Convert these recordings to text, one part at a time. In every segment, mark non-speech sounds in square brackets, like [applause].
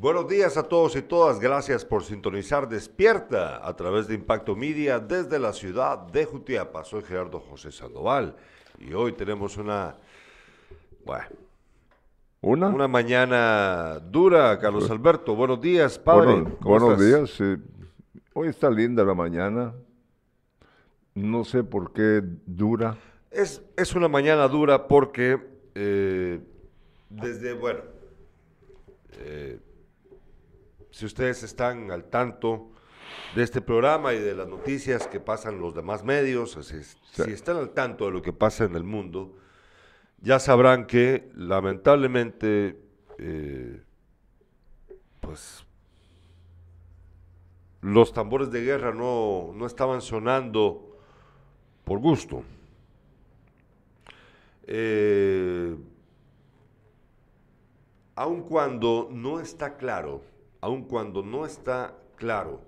Buenos días a todos y todas, gracias por sintonizar Despierta a través de Impacto Media desde la ciudad de Jutiapa. Soy Gerardo José Sandoval y hoy tenemos una, bueno, ¿Una? una mañana dura, Carlos Alberto. Buenos días, padre. Bueno, ¿Cómo buenos estás? días. eh, hoy está linda la mañana. No sé por qué dura. Es, es una mañana dura porque eh, desde, bueno, eh, si ustedes están al tanto de este programa y de las noticias que pasan los demás medios, si están al tanto de lo que pasa en el mundo, ya sabrán que lamentablemente, eh, pues, los tambores de guerra no, no estaban sonando por gusto. Eh, aun cuando no está claro, aun cuando no está claro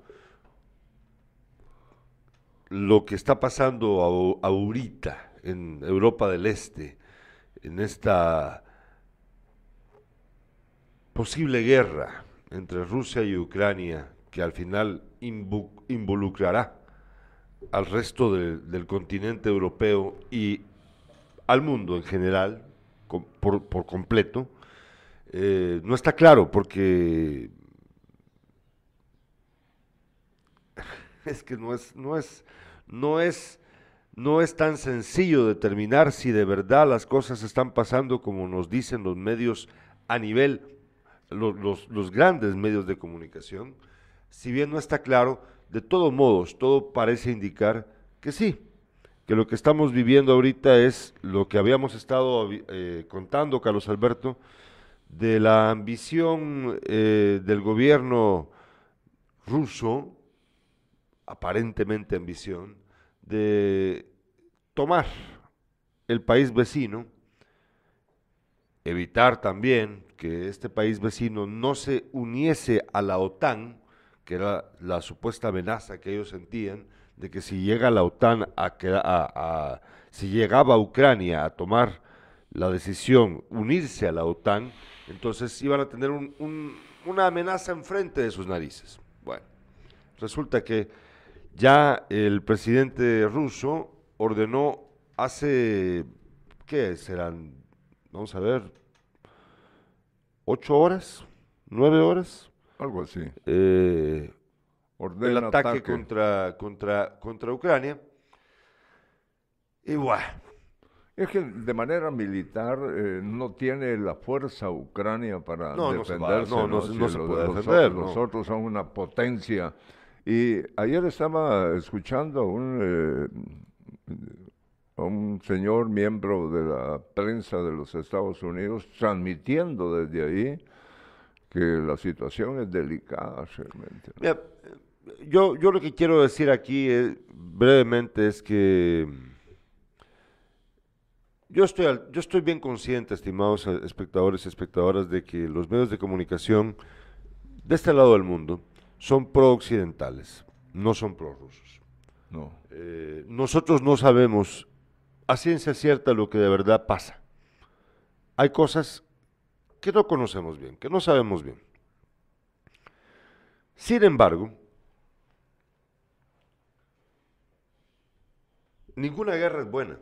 lo que está pasando ahorita en Europa del Este, en esta posible guerra entre Rusia y Ucrania, que al final involucrará al resto de- del continente europeo y al mundo en general, por completo, eh, no está claro porque es que no es, no es, no es, no es tan sencillo determinar si de verdad las cosas están pasando como nos dicen los medios a nivel, lo- los, los grandes medios de comunicación. Si bien no está claro, de todos modos, todo parece indicar que sí, que lo que estamos viviendo ahorita es lo que habíamos estado eh, contando, Carlos Alberto, de la ambición eh, del gobierno ruso, aparentemente ambición, de tomar el país vecino, evitar también que este país vecino no se uniese a la OTAN, que era la supuesta amenaza que ellos sentían, de que si llega la OTAN a, queda- a- si llegaba Ucrania a tomar la decisión unirse a la OTAN, entonces iban a tener un- un- una amenaza enfrente de sus narices. Bueno, resulta que ya el presidente ruso ordenó hace, ¿qué serán? Vamos a ver, ocho horas, nueve horas, Algo así. eh, el Ordena ataque, Contra, contra, contra Ucrania. Y bueno, Es que de manera militar eh, no tiene la fuerza Ucrania para No, no se va, defenderse. no, no se- no se los- puede defender, Los otros son una potencia. Y ayer estaba escuchando un, eh, un señor miembro de la prensa de los Estados Unidos transmitiendo desde ahí que la situación es delicada realmente. Yo, yo lo que quiero decir aquí eh, brevemente es que yo estoy, al- yo estoy bien consciente, estimados eh, espectadores y espectadoras, de que los medios de comunicación de este lado del mundo son pro-occidentales, no son pro-rusos. No. Eh, nosotros no sabemos a ciencia cierta lo que de verdad pasa. Hay cosas que no conocemos bien, que no sabemos bien. Sin embargo, ninguna guerra es buena.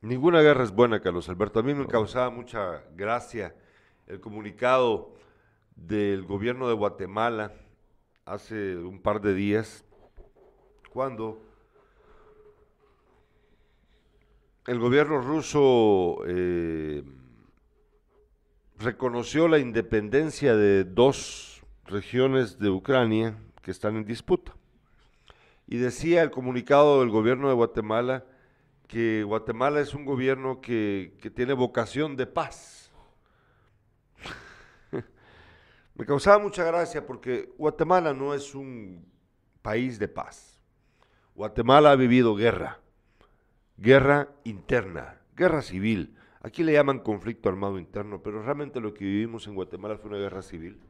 Ninguna guerra es buena, Carlos Alberto. A mí me causaba mucha gracia el comunicado del gobierno de Guatemala hace un par de días, cuando el gobierno ruso eh, reconoció la independencia de dos regiones de Ucrania que están en disputa. Y decía el comunicado del gobierno de Guatemala que Guatemala es un gobierno que, que tiene vocación de paz. Me causaba mucha gracia porque Guatemala no es un país de paz. Guatemala ha vivido guerra, guerra interna, guerra civil. Aquí le llaman conflicto armado interno, pero realmente lo que vivimos en Guatemala fue una guerra civil.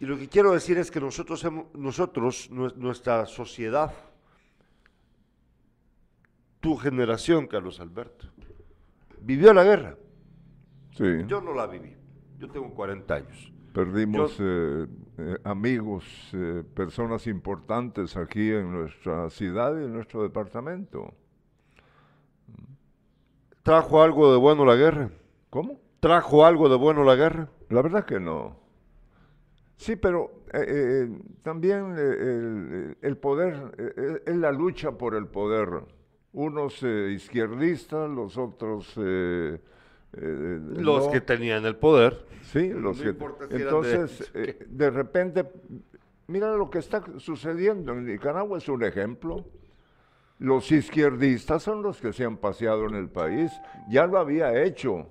Y lo que quiero decir es que nosotros, nosotros nues- nuestra sociedad, tu generación, Carlos Alberto, vivió la guerra. Sí. Yo no la viví. Yo tengo 40 años. Perdimos eh, eh, amigos, eh, personas importantes aquí en nuestra ciudad y en nuestro departamento. ¿Trajo algo de bueno la guerra? ¿Cómo? ¿Trajo algo de bueno la guerra? La verdad que no. Sí, pero también el, el, poder, es la lucha por el poder. Unos izquierdistas, los otros eh, los que tenían el poder. Sí, los que. entonces, eh, de... repente, mira lo que está sucediendo en Nicaragua, es un ejemplo. Los izquierdistas son los que se han paseado en el país. Ya lo había hecho.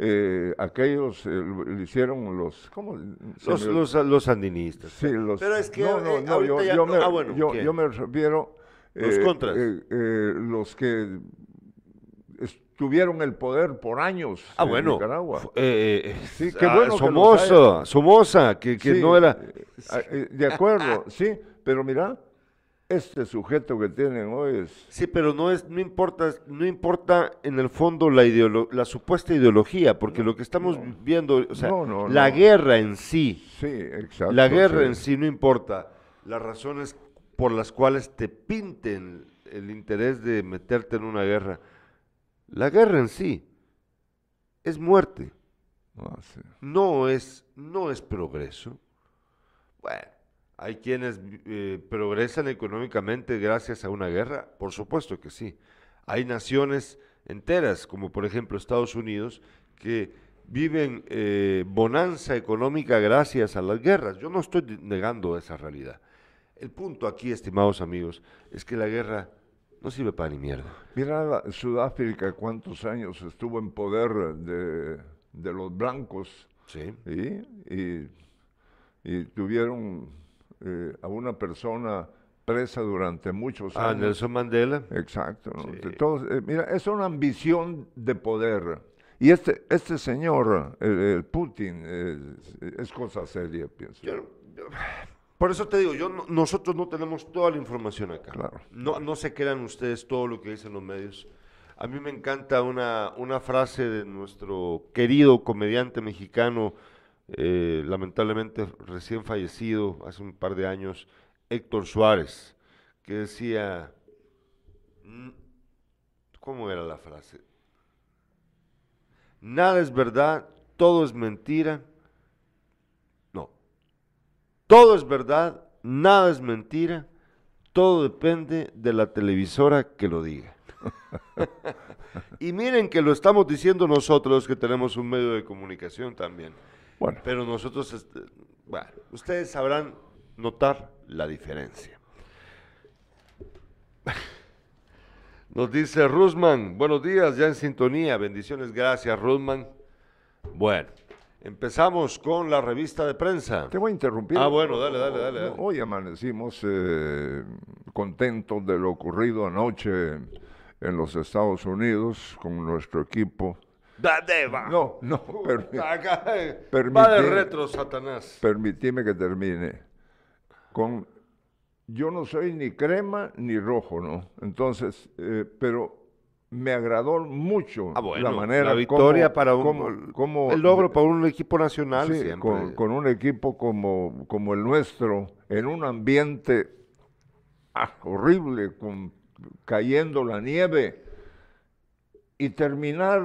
Eh, aquellos lo hicieron los ¿cómo? Los, los, los, sandinistas. Sí, los, pero es que no, no, no, yo, yo, me, ah, bueno, yo, yo, me refiero los contras, los que tuvieron el poder por años ah, en bueno, Nicaragua. Eh, eh, sí, qué bueno Somoza, Somoza, que, que no era... Eh, de acuerdo, [laughs] sí, pero mira, este sujeto que tienen hoy es... Sí, pero no es, no importa, no importa en el fondo la la supuesta ideología, porque lo que estamos viendo, o sea, la guerra en sí, sí, exacto, la guerra en sí no importa, las razones por las cuales te pinten el interés de meterte en una guerra la guerra en sí es muerte. Ah, no, es, no es progreso. Bueno, hay quienes eh, progresan económicamente gracias a una guerra, por supuesto que sí. Hay naciones enteras, como por ejemplo Estados Unidos, que viven eh, bonanza económica gracias a las guerras. Yo no estoy negando esa realidad. El punto aquí, estimados amigos, es que la guerra no sirve para ni mierda. Mira Sudáfrica cuántos años estuvo en poder de, los blancos. Sí. Y, y, tuvieron eh, a una persona presa durante muchos ah, años. Nelson Mandela. Exacto. Eh, mira, es una ambición de poder. Y este, este señor, el, Putin, es, cosa seria, pienso. Por eso te digo, yo nosotros no tenemos toda la información acá. Claro. No, no se crean ustedes todo lo que dicen los medios. A mí me encanta una, una frase de nuestro querido comediante mexicano, eh, lamentablemente recién fallecido hace un par de años, Héctor Suárez, que decía, ¿cómo era la frase? Nada es verdad, todo es mentira todo es verdad, nada es mentira, todo depende de la televisora que lo diga. [laughs] y miren que lo estamos diciendo nosotros que tenemos un medio de comunicación también. Bueno. Pero nosotros, este, bueno, ustedes sabrán notar la diferencia. [laughs] Nos dice Rusman, buenos días, ya en sintonía, bendiciones, gracias Rusman. Bueno, Empezamos con la revista de prensa. Te voy a interrumpir. Ah, bueno, dale, dale, dale. Hoy amanecimos eh, contentos de lo ocurrido anoche en los Estados Unidos con nuestro equipo. va. No, no. va de retro, Satanás. Permitime que termine. Con, yo no soy ni crema ni rojo, ¿no? Entonces, eh, pero me agradó mucho ah, la manera la victoria para un como, el logro para un equipo nacional Con, un equipo como, como el nuestro en un ambiente ah, horrible con cayendo la nieve y terminar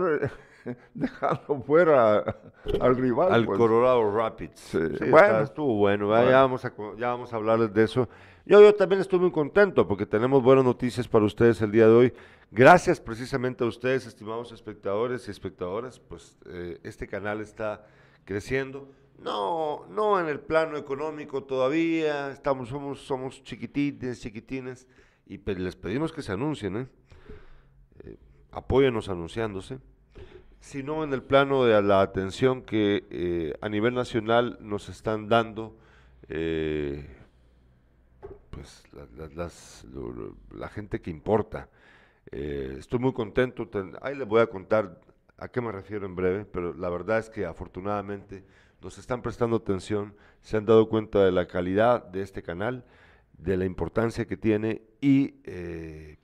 [laughs] dejando fuera al rival al pues. Colorado Rapids. Bueno. estuvo bueno, Ya, vamos a, ya vamos a hablarles de eso. Yo, yo también estoy muy contento porque tenemos buenas noticias para ustedes el día de hoy. Gracias precisamente a ustedes, estimados espectadores y espectadoras, pues eh, este canal está creciendo. No, no en el plano económico todavía, estamos, somos, somos chiquitines, chiquitines, y les pedimos que se anuncien, ¿eh? eh apóyenos anunciándose, sino en el plano de la atención que eh, a nivel nacional nos están dando pues la gente que importa. Eh, estoy muy contento, ahí les voy a contar a qué me refiero en breve, pero la verdad es que afortunadamente nos están prestando atención, se han dado cuenta de la calidad de este canal, de la importancia que tiene y eh,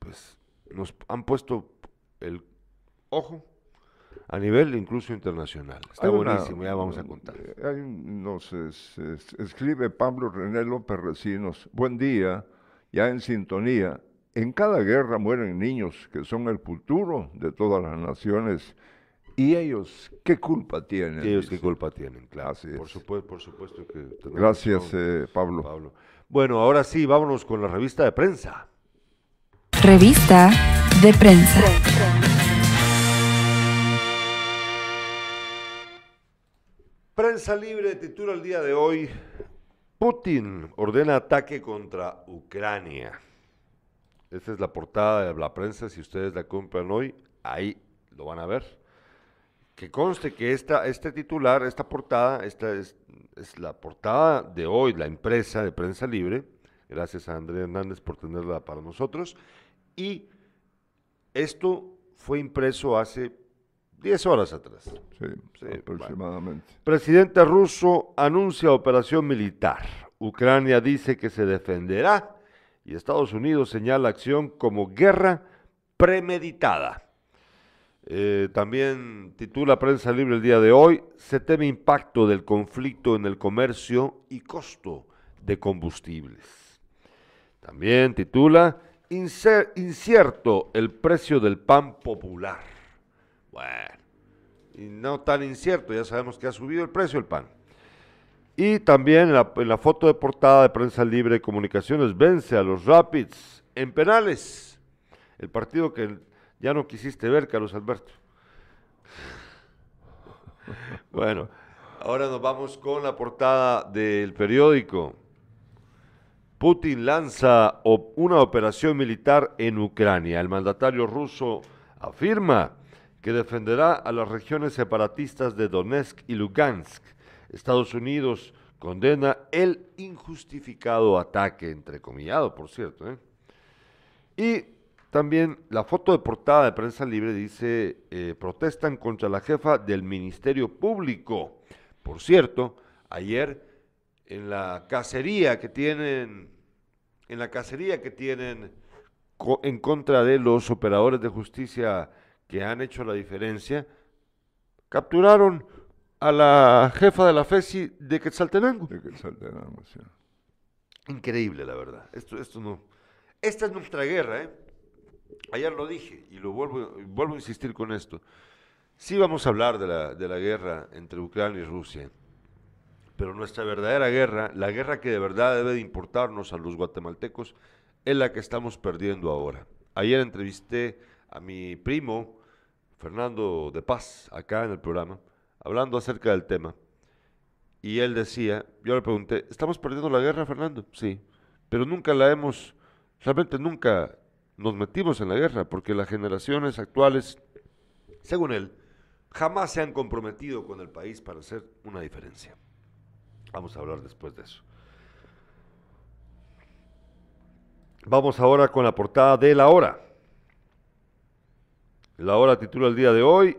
pues nos han puesto el ojo a nivel incluso internacional. Está Hay una- buenísimo, ya vamos a contar. eh, hay nos es- es- escribe Pablo René López Recinos. Buen día, ya en sintonía. En cada guerra mueren niños que son el futuro de todas las naciones. ¿Y ellos qué culpa tienen? ¿Y ellos qué culpa tienen? Claro, Así por es. supuesto, por supuesto que Gracias, razón, eh, Pablo. Pablo. Bueno, ahora sí, vámonos con la revista de prensa. Revista de prensa. Prensa libre titula el día de hoy, Putin ordena ataque contra Ucrania. Esa es la portada de la prensa, si ustedes la compran hoy, ahí lo van a ver. Que conste que esta, este titular, esta portada, esta es, es la portada de hoy, la impresa de prensa libre. Gracias a André Hernández por tenerla para nosotros. Y esto fue impreso hace 10 horas atrás. Sí, Sí, aproximadamente. Presidente ruso anuncia operación militar. Ucrania dice que se defenderá y Estados Unidos señala acción como guerra premeditada. Eh, también titula Prensa Libre el día de hoy, se teme impacto del conflicto en el comercio y costo de combustibles. También titula "Incer- incierto el precio del pan popular. Bueno, y no tan incierto, ya sabemos que ha subido el precio del pan. Y también en la, en la foto de portada de Prensa Libre de Comunicaciones vence a los Rapids en penales. El partido que ya no quisiste ver, Carlos Alberto. [laughs] Bueno, ahora nos vamos con la portada del periódico. Putin lanza op- una operación militar en Ucrania. El mandatario ruso afirma que defenderá a las regiones separatistas de Donetsk y Lugansk. Estados Unidos condena el injustificado ataque, entrecomillado, por cierto. ¿eh? Y también la foto de portada de Prensa Libre dice, eh, protestan contra la jefa del Ministerio Público. Por cierto, ayer en la cacería que tienen, en la cacería que tienen en contra de los operadores de justicia que han hecho la diferencia, capturaron a la jefa de la FESI de Quetzaltenango. De que saltenamos, sí. Increíble, la verdad. Esto, esto no. Esta es nuestra guerra, ¿eh? Ayer lo dije y lo vuelvo, vuelvo a insistir con esto. Sí vamos a hablar de la, de la guerra entre Ucrania y Rusia, pero nuestra verdadera guerra, la guerra que de verdad debe de importarnos a los guatemaltecos, es la que estamos perdiendo ahora. Ayer entrevisté a mi primo, Fernando de Paz, acá en el programa, hablando acerca del tema. Y él decía, yo le pregunté, ¿estamos perdiendo la guerra, Fernando? Sí, pero nunca la hemos, realmente nunca nos metimos en la guerra, porque las generaciones actuales, según él, jamás se han comprometido con el país para hacer una diferencia. Vamos a hablar después de eso. Vamos ahora con la portada de La Hora. La Hora titula el día de hoy,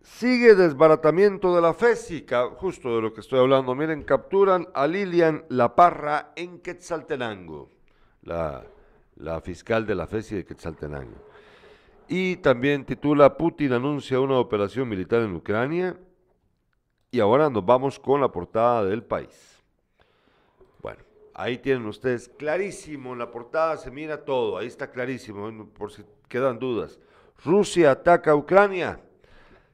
Sigue desbaratamiento de la FESI, ca- justo de lo que estoy hablando. Miren, capturan a Lilian La Parra en Quetzaltenango, la, la fiscal de la FESI de Quetzaltenango. Y también titula Putin anuncia una operación militar en Ucrania. Y ahora nos vamos con la portada del país. Bueno, ahí tienen ustedes clarísimo, en la portada se mira todo, ahí está clarísimo, por si quedan dudas. Rusia ataca a Ucrania.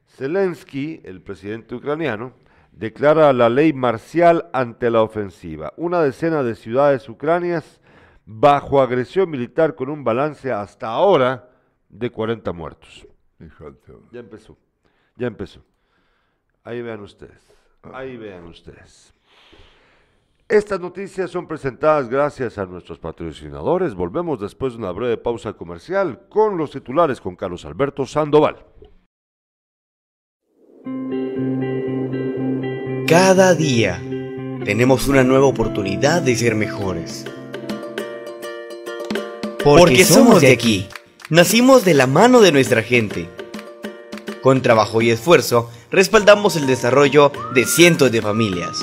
Zelensky, el presidente ucraniano, declara la ley marcial ante la ofensiva. Una decena de ciudades ucranias bajo agresión militar con un balance hasta ahora de 40 muertos. Ya empezó, ya empezó. Ahí vean ustedes, ahí vean ustedes. Estas noticias son presentadas gracias a nuestros patrocinadores. Volvemos después de una breve pausa comercial con los titulares con Carlos Alberto Sandoval. Cada día tenemos una nueva oportunidad de ser mejores. Porque somos de aquí. Nacimos de la mano de nuestra gente. Con trabajo y esfuerzo, respaldamos el desarrollo de cientos de familias.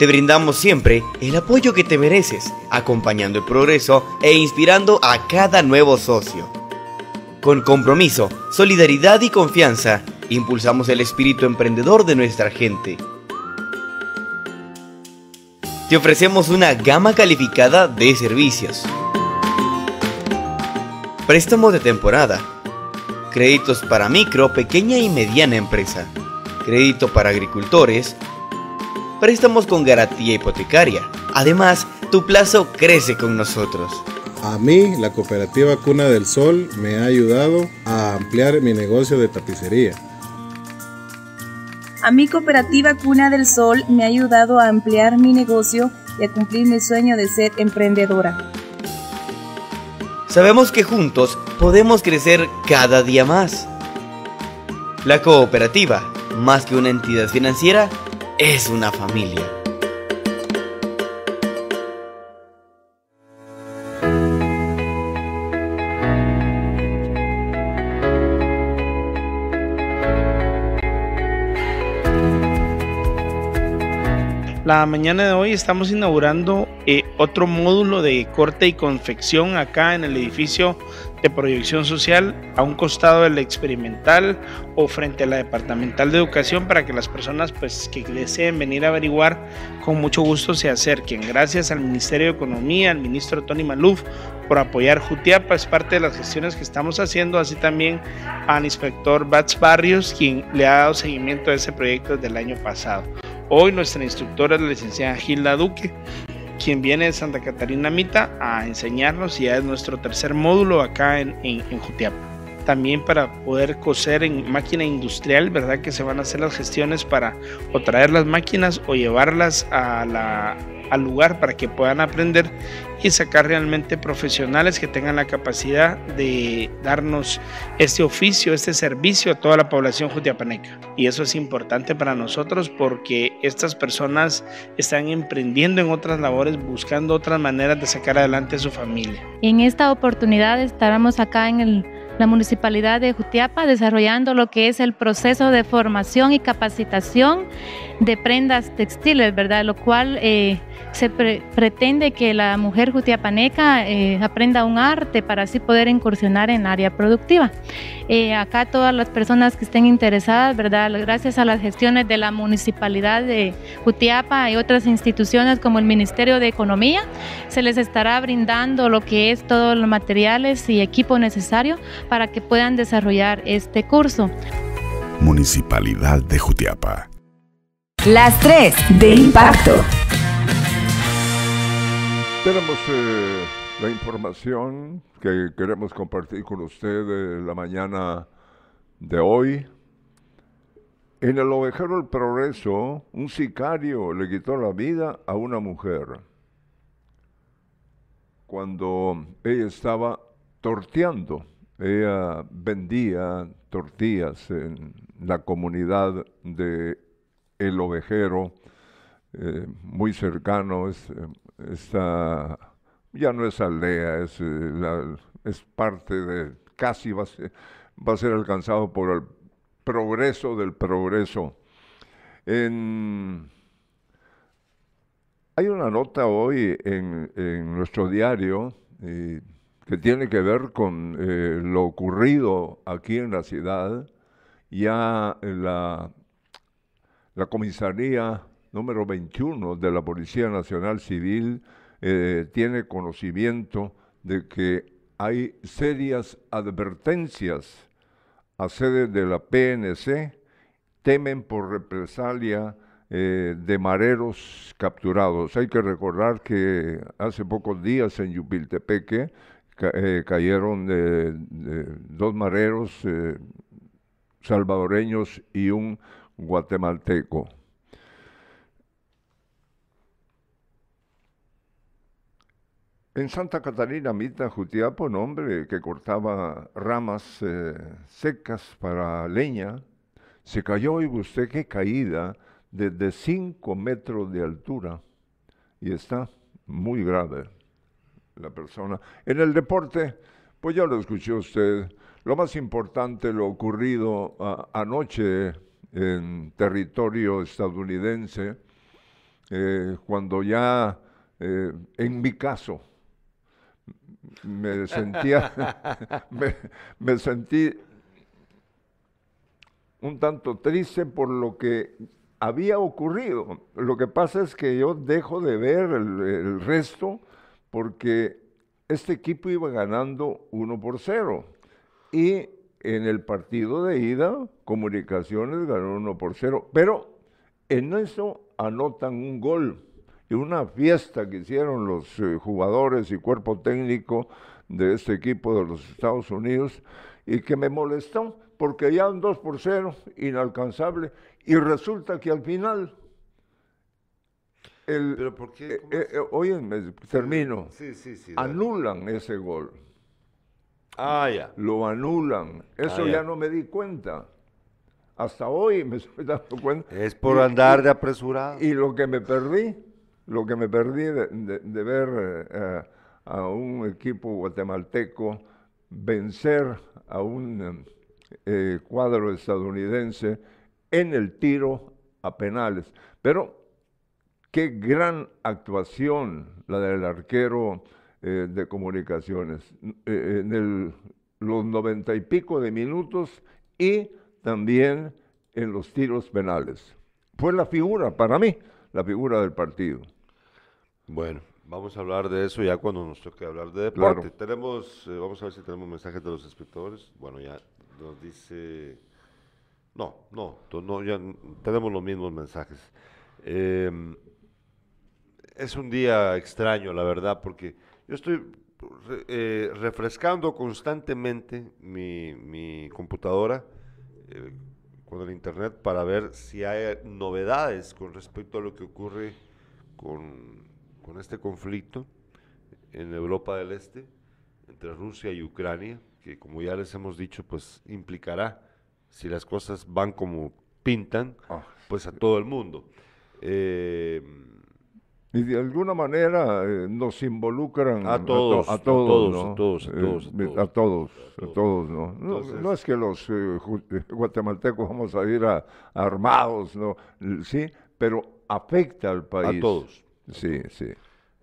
Te brindamos siempre el apoyo que te mereces, acompañando el progreso e inspirando a cada nuevo socio. Con compromiso, solidaridad y confianza, impulsamos el espíritu emprendedor de nuestra gente. Te ofrecemos una gama calificada de servicios. Préstamos de temporada. Créditos para micro, pequeña y mediana empresa. Crédito para agricultores. Préstamos con garantía hipotecaria. Además, tu plazo crece con nosotros. A mí, la cooperativa Cuna del Sol me ha ayudado a ampliar mi negocio de tapicería. A mi cooperativa Cuna del Sol me ha ayudado a ampliar mi negocio y a cumplir mi sueño de ser emprendedora. Sabemos que juntos podemos crecer cada día más. La cooperativa, más que una entidad financiera, es una familia. La mañana de hoy estamos inaugurando eh, otro módulo de corte y confección acá en el edificio de proyección social a un costado del experimental o frente a la departamental de educación para que las personas pues que deseen venir a averiguar con mucho gusto se acerquen. Gracias al Ministerio de Economía, al ministro Tony Maluf por apoyar Jutiapa, es parte de las gestiones que estamos haciendo, así también al inspector Bats Barrios, quien le ha dado seguimiento a ese proyecto desde el año pasado. Hoy nuestra instructora es la licenciada Gilda Duque, quien viene de Santa Catarina Mita a enseñarnos y ya es nuestro tercer módulo acá en, en, Jutiapa. También para poder coser en máquina industrial, ¿verdad? Que se van a hacer las gestiones para o traer las máquinas o llevarlas a la, al lugar para que puedan aprender y sacar realmente profesionales que tengan la capacidad de darnos este oficio, este servicio a toda la población jutiapaneca. Y eso es importante para nosotros porque estas personas están emprendiendo en otras labores, buscando otras maneras de sacar adelante a su familia. En esta oportunidad estaremos acá en el la Municipalidad de Jutiapa desarrollando lo que es el proceso de formación y capacitación de prendas textiles, ¿verdad? Lo cual eh, se pre pretende que la mujer jutiapaneca eh, aprenda un arte para así poder incursionar en área productiva. Eh, acá todas las personas que estén interesadas, ¿verdad? Gracias a las gestiones de la Municipalidad de Jutiapa y otras instituciones como el Ministerio de Economía, se les estará brindando lo que es todos los materiales y equipo necesario para que puedan desarrollar este curso. Municipalidad de Jutiapa. Las tres de impacto. Tenemos eh, la información que queremos compartir con usted de la mañana de hoy. En el ovejero El Progreso, un sicario le quitó la vida a una mujer cuando ella estaba torteando. Ella vendía tortillas en la comunidad de El Ovejero, eh, muy cercano, es, esta, ya no es aldea, es, la, es parte de, casi va a, ser, va a ser alcanzado por el progreso del progreso. En, hay una nota hoy en, en nuestro diario eh, que tiene que ver con eh, lo ocurrido aquí en la ciudad. Ya la, comisaría número 21 de la Policía Nacional Civil eh, tiene conocimiento de que hay serias advertencias a sede de la PNC, temen por represalia eh, de mareros capturados. Hay que recordar que hace pocos días en Yupiltepeque eh, cayeron de dos mareros eh, salvadoreños y un guatemalteco. En Santa Catarina, Mita, Jutiapo, un hombre que cortaba ramas eh, secas para leña, se cayó y usted qué caída desde 5 metros de altura y está muy grave la persona. En el deporte, pues ya lo escuchó usted, lo más importante, lo ocurrido anoche en territorio estadounidense, eh, cuando ya, eh, en mi caso, me sentía, [laughs] me, sentí un tanto triste por lo que había ocurrido. Lo que pasa es que yo dejo de ver el resto porque este equipo iba ganando 1 por 0 y en el partido de ida, Comunicaciones ganó 1 por 0, pero en eso anotan un gol y una fiesta que hicieron los eh, jugadores y cuerpo técnico de este equipo de los Estados Unidos y que me molestó porque ya un 2 por 0, inalcanzable, y resulta que al final el, ¿Pero por qué? eh, ¿Cómo eh, eh, óyeme, termino, Sí, sí, sí. dale. anulan ese gol, Ah, ya. lo anulan, eso Ah, ya. ya no me di cuenta, hasta hoy me [laughs] estoy dando cuenta. Es por Y- andar de apresurado. Y lo que me perdí, lo que me perdí de, de- de ver eh, a un equipo guatemalteco vencer a un cuadro estadounidense en el tiro a penales. Pero qué gran actuación la del arquero eh, de comunicaciones. Eh, en el- los noventa y pico de minutos y también en los tiros penales. Fue la figura, para mí, la figura del partido. Bueno, vamos a hablar de eso ya cuando nos toque hablar de deporte. Claro. Tenemos, eh, vamos a ver si tenemos mensajes de los espectadores. Bueno, ya nos dice... No, no, no ya tenemos los mismos mensajes. Em, es un día extraño, la verdad, porque yo estoy re- eh, refrescando constantemente mi, mi computadora eh, con el internet para ver si hay novedades con respecto a lo que ocurre con, con este conflicto en Europa del Este entre Rusia y Ucrania, que como ya les hemos dicho, pues implicará, si las cosas van como pintan, Ah, pues a todo el mundo. Eh, Y de alguna manera eh, nos involucran A todos, to- a a todos, a todos, a Eh, todos, a todos. a todos, A a ¿no? No, Entonces- no es que los eh, eh, guatemaltecos vamos a ir a- armados, ¿no? Sí, pero afecta al país. todos, Sí, sí.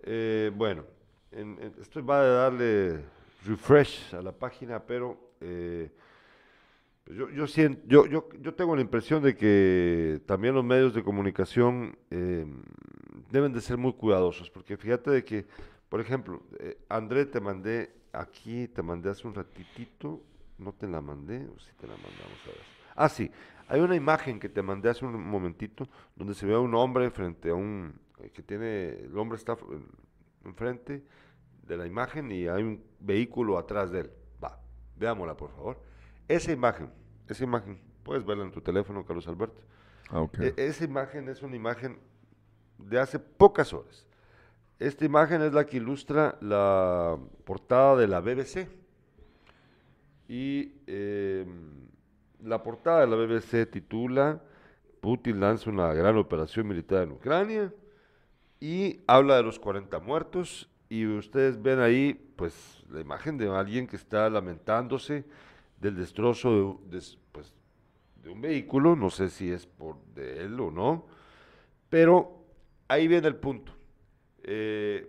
Eh, bueno, en- en- esto va a darle refresh a la página, pero eh, pues yo, yo, siento, yo, yo, yo tengo la impresión de que también los medios de comunicación eh, deben de ser muy cuidadosos, porque fíjate de que, por ejemplo, eh, André, te mandé aquí, te mandé hace un ratitito, no te la mandé, o si te la mandamos a ver. Ah, sí, hay una imagen que te mandé hace un momentito, donde se ve a un hombre frente a un, eh, que tiene, el hombre está enfrente de la imagen y hay un vehículo atrás de él. Va, veámosla por favor. Esa imagen, esa imagen, puedes verla en tu teléfono, Carlos Alberto. Ah, ok. E- esa imagen es una imagen de hace pocas horas. Esta imagen es la que ilustra la portada de la BBC. Y eh, la portada de la BBC titula Putin lanza una gran operación militar en Ucrania y habla de los 40 muertos y ustedes ven ahí pues la imagen de alguien que está lamentándose del destrozo de, des- pues, de un vehículo, no sé si es por de él o no, pero ahí viene el punto. Eh,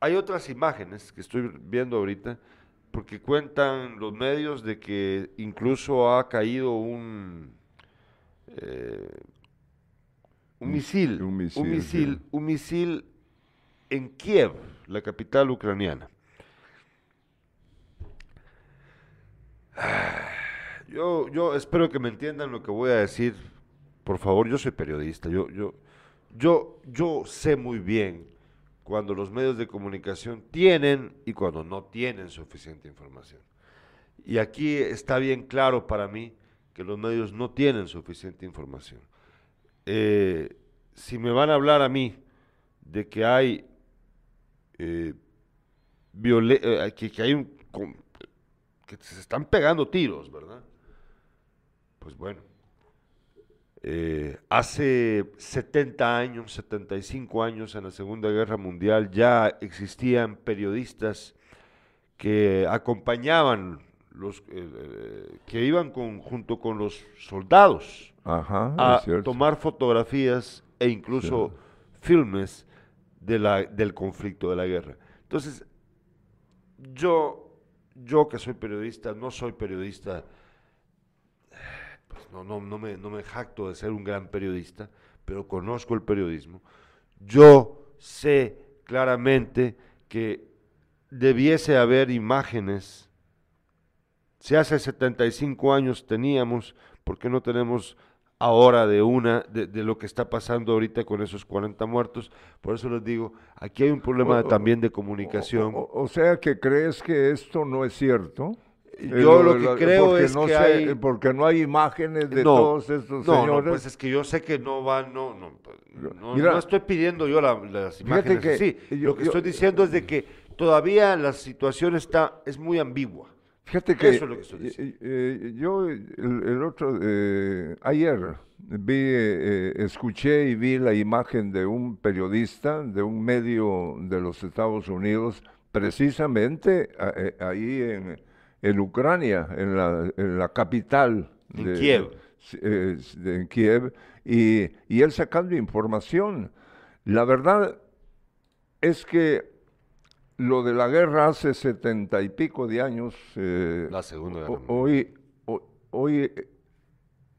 hay otras imágenes que estoy viendo ahorita, porque cuentan los medios de que incluso ha caído un, eh, un Un- misil, un un misil, misil, sí. un misil en Kiev, la capital ucraniana. Yo, yo espero que me entiendan lo que voy a decir. Por favor, yo soy periodista. Yo, yo, yo, yo sé muy bien cuando los medios de comunicación tienen y cuando no tienen suficiente información. Y aquí está bien claro para mí que los medios no tienen suficiente información. Eh, si me van a hablar a mí de que hay eh, eh, que, hay que se están pegando tiros, ¿verdad? Pues bueno, eh, hace 70 años, 75 años en la Segunda Guerra Mundial ya existían periodistas que acompañaban los eh, eh, que iban con- junto con los soldados Ajá, a cierto. tomar fotografías e incluso filmes de la, del conflicto, de la guerra. Entonces, yo, yo que soy periodista, no soy periodista pues no, no, no, me, no me jacto de ser un gran periodista, pero conozco el periodismo. Yo sé claramente que debiese haber imágenes. Si hace 75 años teníamos, ¿por qué no tenemos ahora de una, de, de, lo que está pasando ahorita con esos 40 muertos? Por eso les digo, aquí hay un problema O- también de comunicación. O, o- o sea que crees que esto no es cierto. Eh, Yo lo que creo es no que sé, hay- eh, porque no hay imágenes de no, todos estos no, señores. No, pues es que yo sé que no van, no, no, pues, Mira, estoy pidiendo yo la- las imágenes que así. yo- Lo que yo- estoy diciendo es de que todavía la situación está, es muy ambigua. Fíjate que Eso es lo que estoy diciendo. eh, eh, yo el, el otro eh, ayer vi, escuché y vi la imagen de un periodista de un medio de los Estados Unidos, precisamente ahí en, en Ucrania, en la, en la capital. En de- Kiev. eh, de- en Kiev, y, y él sacando información. La verdad es que lo de la guerra hace setenta y pico de años. eh, La Segunda Guerra ho- Mundial. Hoy, ho- hoy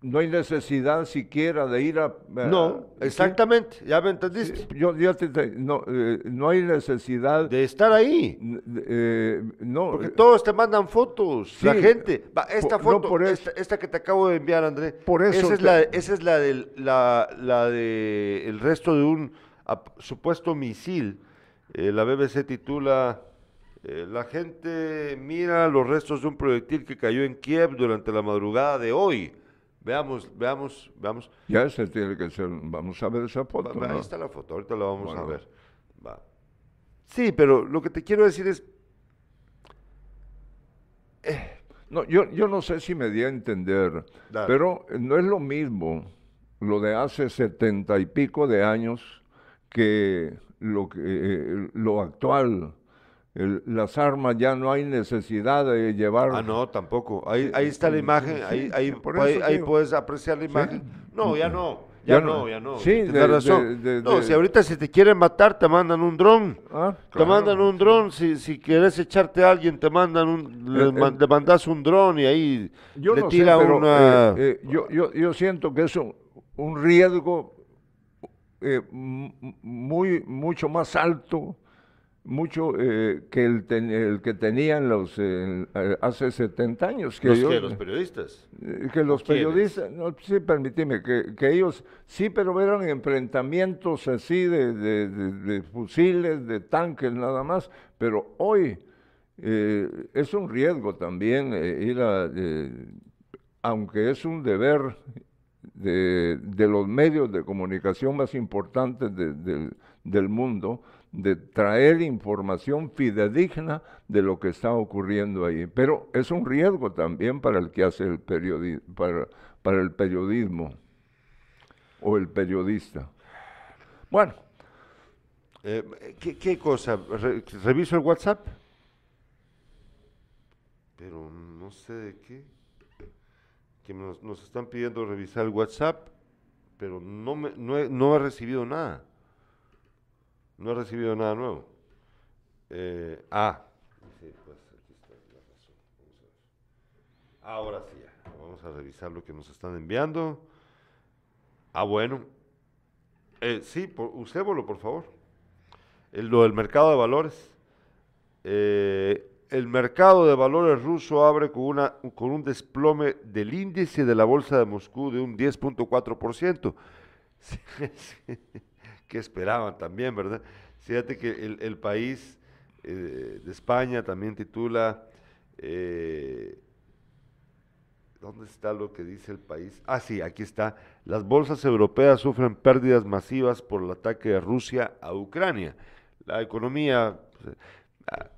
no hay necesidad siquiera de ir a... a- No, ¿sí? exactamente, ya me entendiste. Yo, te- te- no, eh, no hay necesidad De estar ahí. eh, no, Porque eh, todos te mandan fotos, sí, la gente. Va, esta por- no, foto, por esta, esta que te acabo de enviar, André. Por eso Esa es, la, esa es la del la, la de el resto de un supuesto misil. Eh, la BBC titula eh, La gente mira los restos de un proyectil que cayó en Kiev durante la madrugada de hoy. Veamos, veamos, veamos. ya ese tiene que ser... Vamos a ver esa foto. va, ¿no? Ahí está la foto, ahorita la vamos a ver. Va. Sí, pero lo que te quiero decir es, No, yo, yo no sé si me di a entender, Dale. pero no es lo mismo lo de hace setenta y pico de años que lo, que, eh, lo actual. El- las armas ya no hay necesidad de llevar. Ah, no, tampoco. Ahí, ahí está la imagen, sí, ahí, ahí, por ahí- puedes apreciar la imagen. No, ya no, ya, Ya no, no. ya no. Sí, de- razón. de- de- no, si ahorita si te quieren matar, te mandan un dron. Ah, Te claro. mandan un dron, si, si quieres echarte a alguien, te mandan un, le, Eh, man- eh, le mandas un dron y ahí Yo le no sé, tira pero, una... eh, eh, yo, yo, yo siento que es un, un riesgo eh, muy, mucho más alto, mucho eh, que el, ten- el que tenían los eh, eh, hace 70 años. Que los, que, los periodistas. eh, que los ¿Quiénes? periodistas, no, sí, permíteme, que, que ellos sí, pero eran enfrentamientos así de, de- de- de fusiles, de tanques nada más, pero hoy eh, es un riesgo también eh, ir a, eh, aunque es un deber de, de los medios de comunicación más importantes de- del- del mundo, de traer información fidedigna de lo que está ocurriendo ahí. Pero es un riesgo también para el que hace el periodi para, para el periodismo o el periodista. Bueno, Eh, ¿qué, cosa? Re- ¿Reviso el WhatsApp? Pero no sé de qué. Que nos, están pidiendo revisar el WhatsApp, pero no, me, no, no he recibido nada. No he recibido nada nuevo. Eh, ah, pues aquí está la. Ahora sí. Vamos a revisar lo que nos están enviando. Ah, bueno. Eh, sí, por, usémoslo, por favor. El- lo del mercado de valores. Eh, el mercado de valores ruso abre con, una, con un desplome del índice de la bolsa de Moscú de un 10.4%. [laughs] Sí, sí, que esperaban también, ¿verdad? Fíjate que el, el país eh, de España también titula... eh, ¿Dónde está lo que dice el país? Ah, sí, aquí está. Las bolsas europeas sufren pérdidas masivas por el ataque de Rusia a Ucrania. La economía... pues, ah,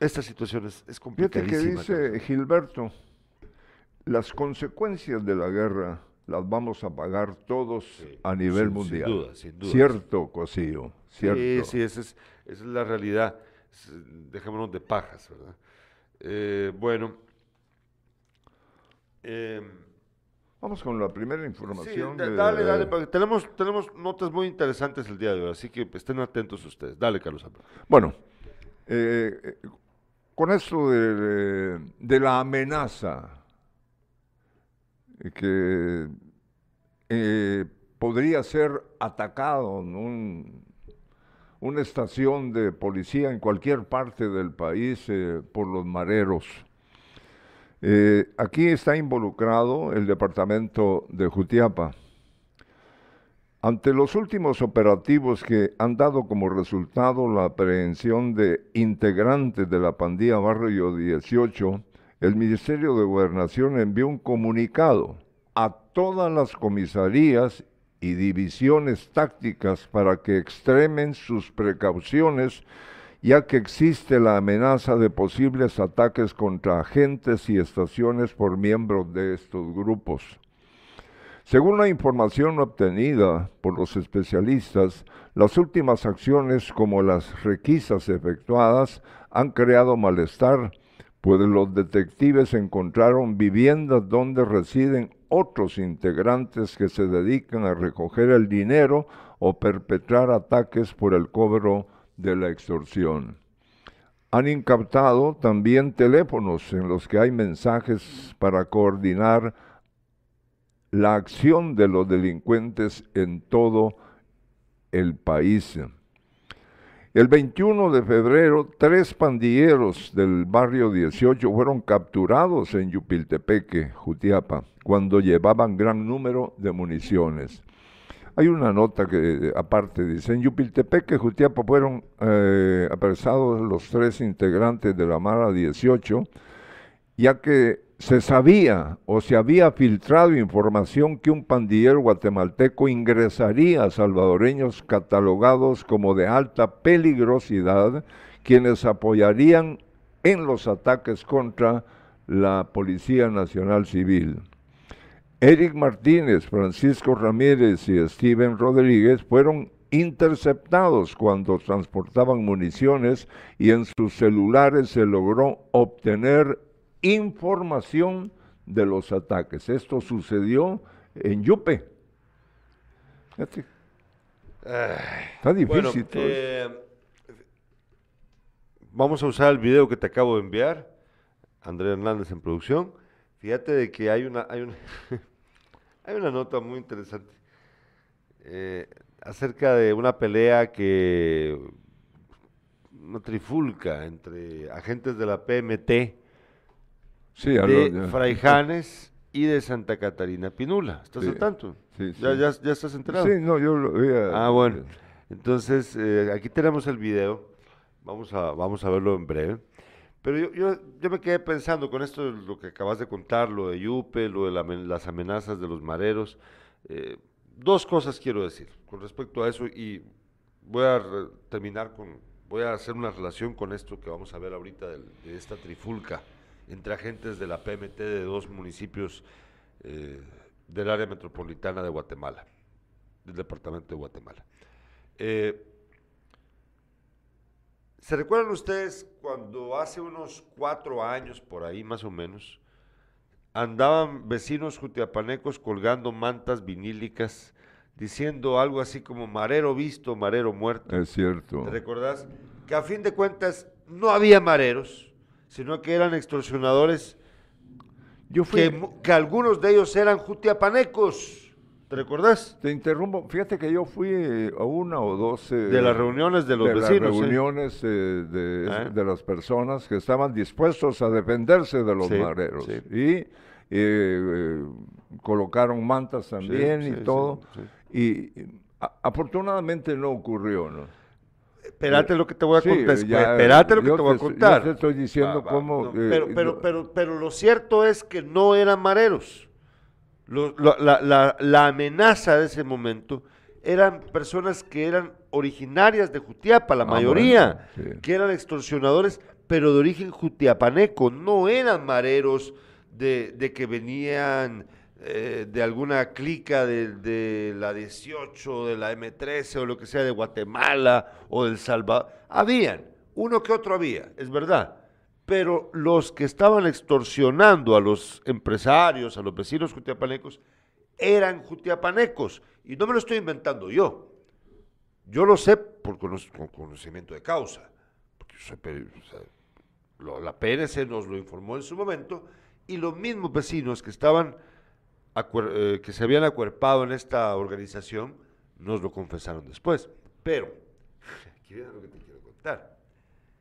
esta situación es, es fíjate que complicadísima. dice. Gilberto, las consecuencias de la guerra las vamos a pagar todos Sí, a nivel sin- sin mundial. duda, sin duda. Cierto, Cosío, cierto. Sí, sí, esa es, esa es la realidad. Dejémonos de pajas, ¿verdad? Eh, bueno. em, Vamos con la primera Sí, información. de- dale, dale, porque tenemos, tenemos notas muy interesantes el día de hoy, así que estén atentos ustedes. Dale, Carlos. Bueno, eh, eh, con esto de, de la amenaza que eh, podría ser atacado en un- una estación de policía en cualquier parte del país eh, por los mareros. Eh, aquí está involucrado el departamento de Jutiapa. Ante los últimos operativos que han dado como resultado la aprehensión de integrantes de la pandilla Barrio 18, el Ministerio de Gobernación envió un comunicado a todas las comisarías y divisiones tácticas para que extremen sus precauciones, ya que existe la amenaza de posibles ataques contra agentes y estaciones por miembros de estos grupos. Según la información obtenida por los especialistas, las últimas acciones como las requisas efectuadas han creado malestar, pues los detectives encontraron viviendas donde residen otros integrantes que se dedican a recoger el dinero o perpetrar ataques por el cobro de la extorsión. Han incautado también teléfonos en los que hay mensajes para coordinar la acción de los delincuentes en todo el país. El 21 de febrero, tres pandilleros del barrio 18 fueron capturados en Yupiltepeque, Jutiapa, cuando llevaban gran número de municiones. Hay una nota que aparte dice, en Yupiltepeque, Jutiapa, fueron eh, apresados los tres integrantes de la Mara 18, ya que se sabía o se había filtrado información que un pandillero guatemalteco ingresaría a salvadoreños catalogados como de alta peligrosidad, quienes apoyarían en los ataques contra la Policía Nacional Civil. Eric Martínez, Francisco Ramírez y Steven Rodríguez fueron interceptados cuando transportaban municiones y en sus celulares se logró obtener información de los ataques. Esto sucedió en Yupe. Fíjate. Está difícil Bueno, todo esto. eh, vamos a usar el video que te acabo de enviar, André Hernández en producción. Fíjate de que hay una, hay una, [laughs] hay una nota muy interesante eh, acerca de una pelea que una trifulca entre agentes de la PMT Sí, de ya. Fraijanes y de Santa Catarina Pinula. ¿Estás Sí, al tanto? sí, ¿Ya, ya, ya estás enterado? Sí, no, yo lo veía. Ah, bueno. Entonces, eh, aquí tenemos el video. Vamos a, vamos a verlo en breve. Pero yo, yo, yo me quedé pensando con esto, de lo que acabas de contar, lo de Yupe, lo de la las amenazas de los mareros. eh, dos cosas quiero decir con respecto a eso y voy a re- terminar con, voy a hacer una relación con esto que vamos a ver ahorita de esta trifulca entre agentes de la PMT de dos municipios eh, del área metropolitana de Guatemala, del departamento de Guatemala. Eh, ¿Se recuerdan ustedes cuando hace unos cuatro años, por ahí más o menos, andaban vecinos jutiapanecos colgando mantas vinílicas diciendo algo así como marero visto, marero muerto? Es cierto. ¿Te recordás? Que a fin de cuentas no había mareros, sino que eran extorsionadores, Yo fui. que, algunos de ellos eran jutiapanecos. ¿Te recordás? Te interrumpo. Fíjate que yo fui eh, a una o dos. eh, De las reuniones de los de vecinos, las sí. reuniones eh, de, Ah. de las personas que estaban dispuestos a defenderse de los Sí, mareros. sí. Y eh, eh, colocaron mantas también sí, y sí, todo. sí. Y y, a- afortunadamente no ocurrió, ¿no? Espérate lo que te voy a Sí, contar. Espérate lo que te voy a contar. Yo te estoy diciendo cómo. no, eh, pero, pero, pero, pero lo cierto es que no eran mareros. Lo- lo- la, la- la amenaza de ese momento eran personas que eran originarias de Jutiapa, la Ah, mayoría, bueno, sí. que eran extorsionadores, pero de origen jutiapaneco, no eran mareros de, de que venían eh, de alguna clica de, la 18, de la M13 o lo que sea de Guatemala o del Salvador. Habían, uno que otro había, es verdad. Pero los que estaban extorsionando a los empresarios, a los vecinos jutiapanecos, eran jutiapanecos. Y no me lo estoy inventando yo. Yo lo sé por con conocimiento de causa. Porque soy lo- la PNC nos lo informó en su momento y los mismos vecinos que estaban eh, que se habían acuerpado en esta organización, nos lo confesaron después. Pero, aquí viene lo que te quiero contar.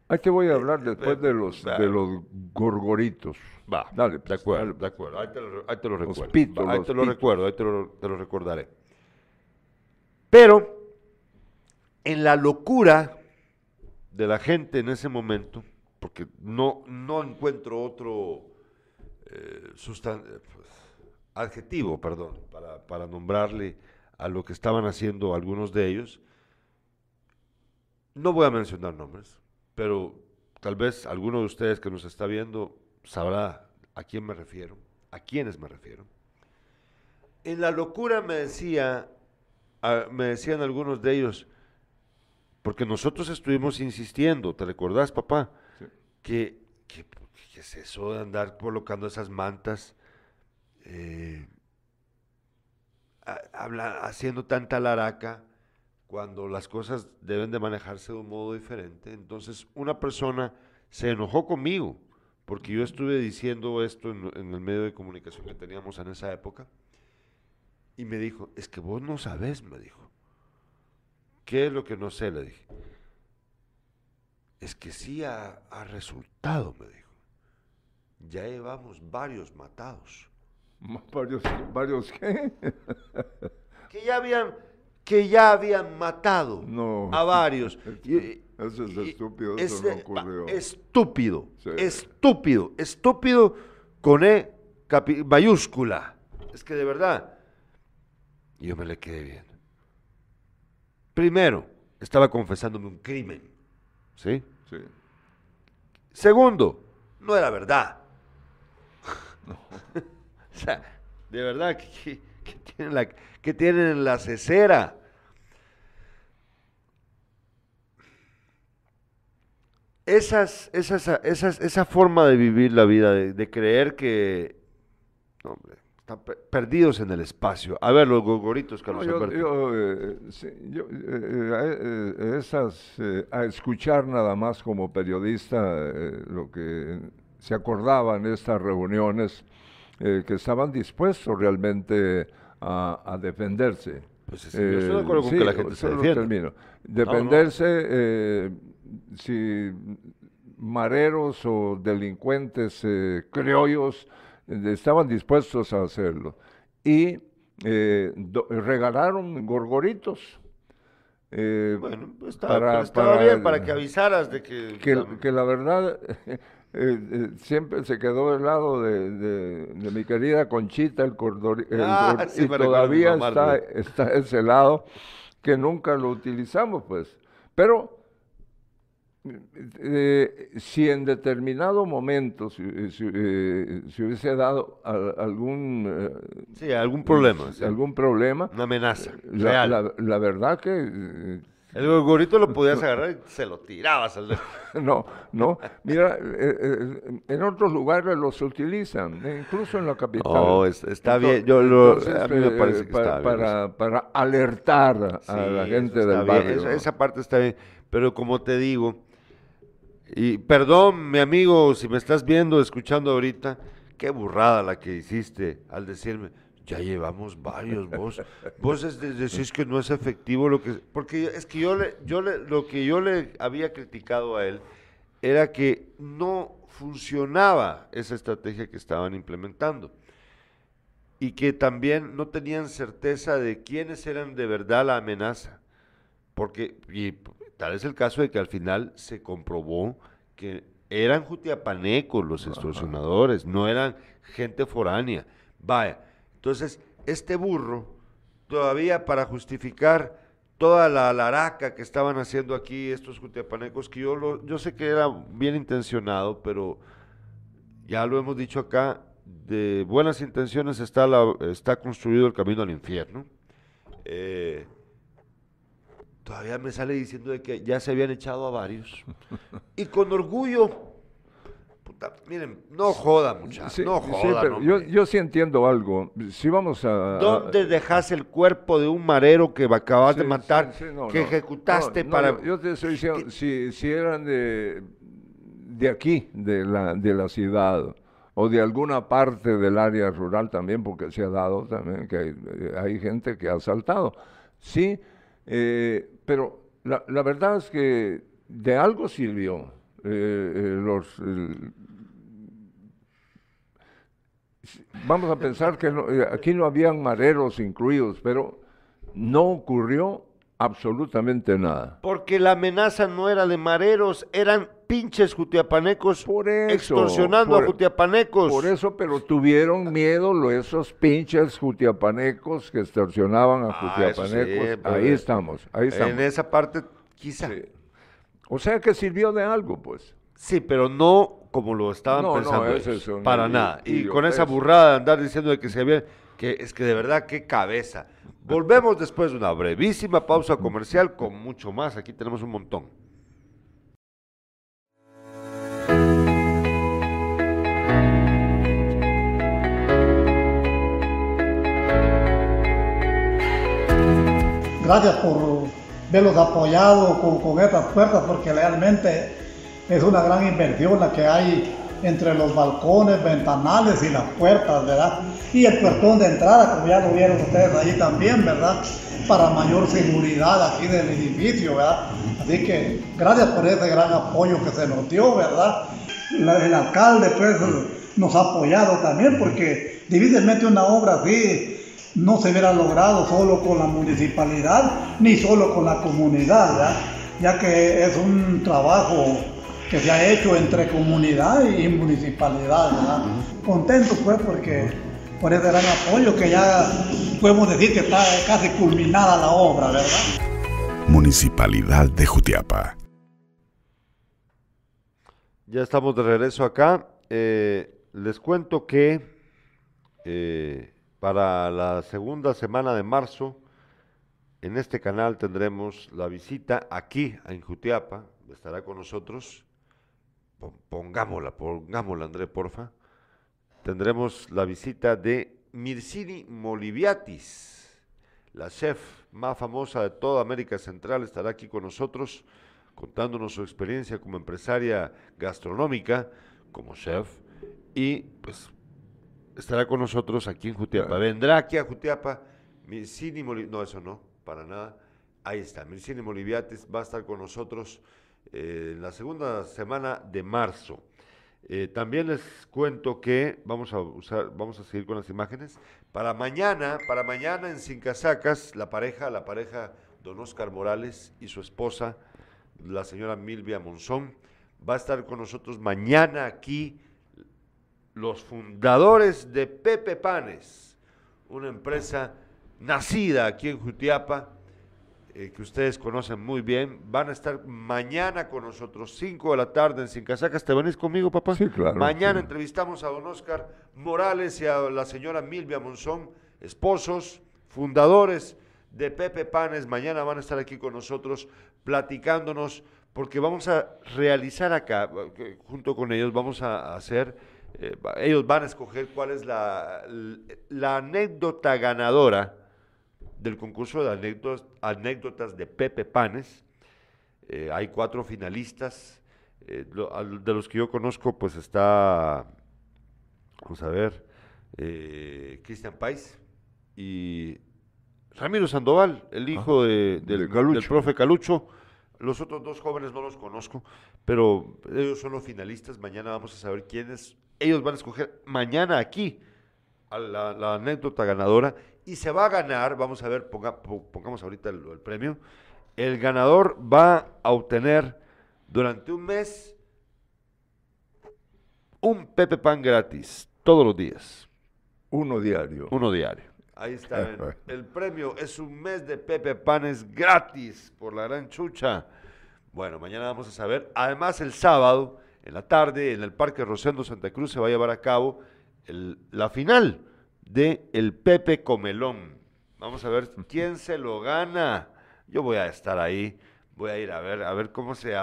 Ahí te voy a hablar después de los, va. de los gorgoritos. Va, Dale, de pues, acuerdo, dale. de acuerdo. Ahí te lo, ahí te lo Los recuerdo. Va, ahí los te lo recuerdo, ahí te lo, te lo recordaré. Pero, en la locura de la gente en ese momento, porque no, no encuentro otro eh, sustan- eh, pues, adjetivo, perdón, para, para nombrarle a lo que estaban haciendo algunos de ellos, no voy a mencionar nombres, pero tal vez alguno de ustedes que nos está viendo sabrá a quién me refiero, a quiénes me refiero. En la locura me decía, a- me decían algunos de ellos, porque nosotros estuvimos insistiendo, ¿te recordás, papá? Que, que, que es eso de andar colocando esas mantas, eh, haciendo tanta laraca cuando las cosas deben de manejarse de un modo diferente. Entonces, una persona se enojó conmigo porque yo estuve diciendo esto en, el medio de comunicación que teníamos en esa época y me dijo, es que vos no sabés, me dijo. ¿Qué es lo que no sé? Le dije. Es que sí ha resultado, me dijo. Ya llevamos varios matados. [laughs] ¿Varios, varios qué? [laughs] que ya habían que ya habían matado No. a varios. [laughs] Y- Eso es estúpido, es eso no ocurrió. Estúpido, Sí. estúpido, estúpido con E capi- mayúscula. Es que de verdad, yo me le quedé bien. Primero, estaba confesándome un crimen, ¿sí? Sí. Segundo, no era verdad. [laughs] o sea, de verdad, que tienen, la, que tienen en la cesera. Esas, esas, esas, esa forma de vivir la vida, de, de creer que no, hombre, están pe- perdidos en el espacio. A ver, los gogoritos, No, Carlos yo, Alberto. yo, eh, sí, yo, eh, eh, eh, esas, eh, a escuchar nada más como periodista lo que se acordaba en estas reuniones, eh, que estaban dispuestos realmente a, a defenderse. Pues es que yo estoy de acuerdo con que la gente se defienda. no. Defenderse, eh, si mareros o delincuentes eh, criollos eh, estaban dispuestos a hacerlo. Y eh, do- regalaron gorgoritos. eh, Bueno, pues estaba, bien para que avisaras de que... que, que la verdad [laughs] eh, eh, siempre se quedó del lado de, de- de mi querida Conchita el cordori- el Ah, sí y todavía está, está ese lado que nunca lo utilizamos pues pero eh, si en determinado momento si, si, eh, si hubiese dado al- algún eh, Sí, algún problema. sí. algún problema Una amenaza. la, real. la- la verdad que eh, El gorgorito lo podías agarrar y se lo tirabas al dedo. [laughs] No, no. Mira, eh, eh, en otros lugares los utilizan, eh, incluso en la capital. No, es- está bien, yo lo- entonces, a mí me parece que pa- está bien para, para alertar a la gente del bien, barrio. eso- esa parte está bien, pero como te digo, y perdón, mi amigo, si me estás viendo, escuchando ahorita, qué burrada la que hiciste al decirme, ya llevamos varios, vos, vos es de- decís que no es efectivo lo que, porque es que yo le, yo le, lo que yo le había criticado a él era que no funcionaba esa estrategia que estaban implementando y que también no tenían certeza de quiénes eran de verdad la amenaza. Porque, y tal es el caso de que al final se comprobó que eran jutiapanecos los extorsionadores, no eran gente foránea. Vaya, entonces, este burro, todavía para justificar toda la laraca que estaban haciendo aquí estos jutiapanecos, que yo, lo, yo sé que era bien intencionado, pero ya lo hemos dicho acá, de buenas intenciones está, la, está construido el camino al infierno. Eh, todavía me sale diciendo de que ya se habían echado a varios. [laughs] Y con orgullo, puta, miren, no joda muchachos, Sí, no sí, joda. pero yo, yo sí entiendo algo. Si vamos a... ¿Dónde dejas el cuerpo de un marero que acabas de matar, no, que no. ejecutaste No, para... Yo, te estoy diciendo, si, si eran de, de aquí, de la, de la ciudad, o de alguna parte del área rural también, porque se ha dado también que hay, hay gente que ha saltado. Sí, eh, pero la, la verdad es que de algo sirvió. Eh, eh, los, el- vamos a pensar que no- eh, aquí no habían mareros incluidos, pero no ocurrió absolutamente nada. Porque la amenaza no era de mareros, eran pinches jutiapanecos Por eso, extorsionando por- a jutiapanecos. Por eso, pero tuvieron miedo esos pinches jutiapanecos que extorsionaban a Ah, sí, jutiapanecos. pero- ahí estamos, ahí estamos. En esa parte, quizá. Sí. O sea que sirvió de algo, pues. Sí, pero no como lo estaban No, no, pensando. ellos, es para nada. Y con esa burrada de andar diciendo de que se había. que es que de verdad, qué cabeza. Volvemos después de una brevísima pausa comercial con mucho más. Aquí tenemos un montón. Gracias por verlos apoyados con, con estas puertas porque realmente es una gran inversión la que hay entre los balcones, ventanales y las puertas, ¿verdad? Y el puertón de entrada, como ya lo vieron ustedes allí también, ¿verdad? Para mayor seguridad aquí del edificio, ¿verdad? Así que gracias por ese gran apoyo que se nos dio, ¿verdad? El alcalde pues nos ha apoyado también porque difícilmente una obra así no se hubiera logrado solo con la municipalidad ni solo con la comunidad, ¿verdad? ya que es un trabajo que se ha hecho entre comunidad y municipalidad. ¿verdad? Contento pues porque por ese gran apoyo que ya podemos decir que está casi culminada la obra, ¿verdad? Municipalidad de Jutiapa. Ya estamos de regreso acá. Eh, les cuento que eh, para la segunda semana de marzo, en este canal tendremos la visita aquí en Jutiapa. Estará con nosotros. Pon- Pongámosla, pongámosla, André, porfa. Tendremos la visita de Mircini Moliviatis, la chef más famosa de toda América Central, estará aquí con nosotros contándonos su experiencia como empresaria gastronómica, como chef, y pues estará con nosotros aquí en Jutiapa. Vendrá aquí a Jutiapa Mircini Moliviatis, no, eso no, para nada. Ahí está, Mircini Moliviatis va a estar con nosotros eh, en la segunda semana de marzo. Eh, también les cuento que vamos a usar, vamos a seguir con las imágenes. Para mañana, para mañana en Sin Casacas, la pareja, la pareja Don Oscar Morales y su esposa, la señora Milvia Monzón, va a estar con nosotros mañana aquí los fundadores de Pepe Panes, una empresa nacida aquí en Jutiapa, eh, que ustedes conocen muy bien, van a estar mañana con nosotros, 5 de la tarde en Sin Casacas. ¿Te venís conmigo, papá? Sí, claro, Mañana sí. entrevistamos a don Oscar Morales y a la señora Milvia Monzón, esposos, fundadores de Pepe Panes. Mañana van a estar aquí con nosotros platicándonos, porque vamos a realizar acá, eh, junto con ellos, vamos a hacer, eh, ellos van a escoger cuál es la, la anécdota ganadora del concurso de anécdotas, anécdotas de Pepe Panes. Eh, hay cuatro finalistas. eh, lo- al- de los que yo conozco, pues está, vamos a ver, eh, Cristian Pais y Ramiro Sandoval, el hijo de- del, Calucho. del profe Calucho. Los otros dos jóvenes no los conozco, pero ellos son los finalistas. Mañana vamos a saber quiénes. Ellos van a escoger mañana aquí a la, la anécdota ganadora y se va a ganar, vamos a ver, ponga- po- pongamos ahorita el, el premio, el ganador va a obtener durante un mes un Pepe Pan gratis, todos los días, Uno diario. uno diario. Ahí está, ven. [laughs] el premio es un mes de Pepe Panes gratis por la gran chucha. Bueno, mañana vamos a saber. Además, el sábado, en la tarde, en el Parque Rosendo Santa Cruz, se va a llevar a cabo el- la final de el Pepe Comelón. Vamos a ver [laughs] quién se lo gana. Yo voy a estar ahí, voy a ir a ver, a ver cómo se,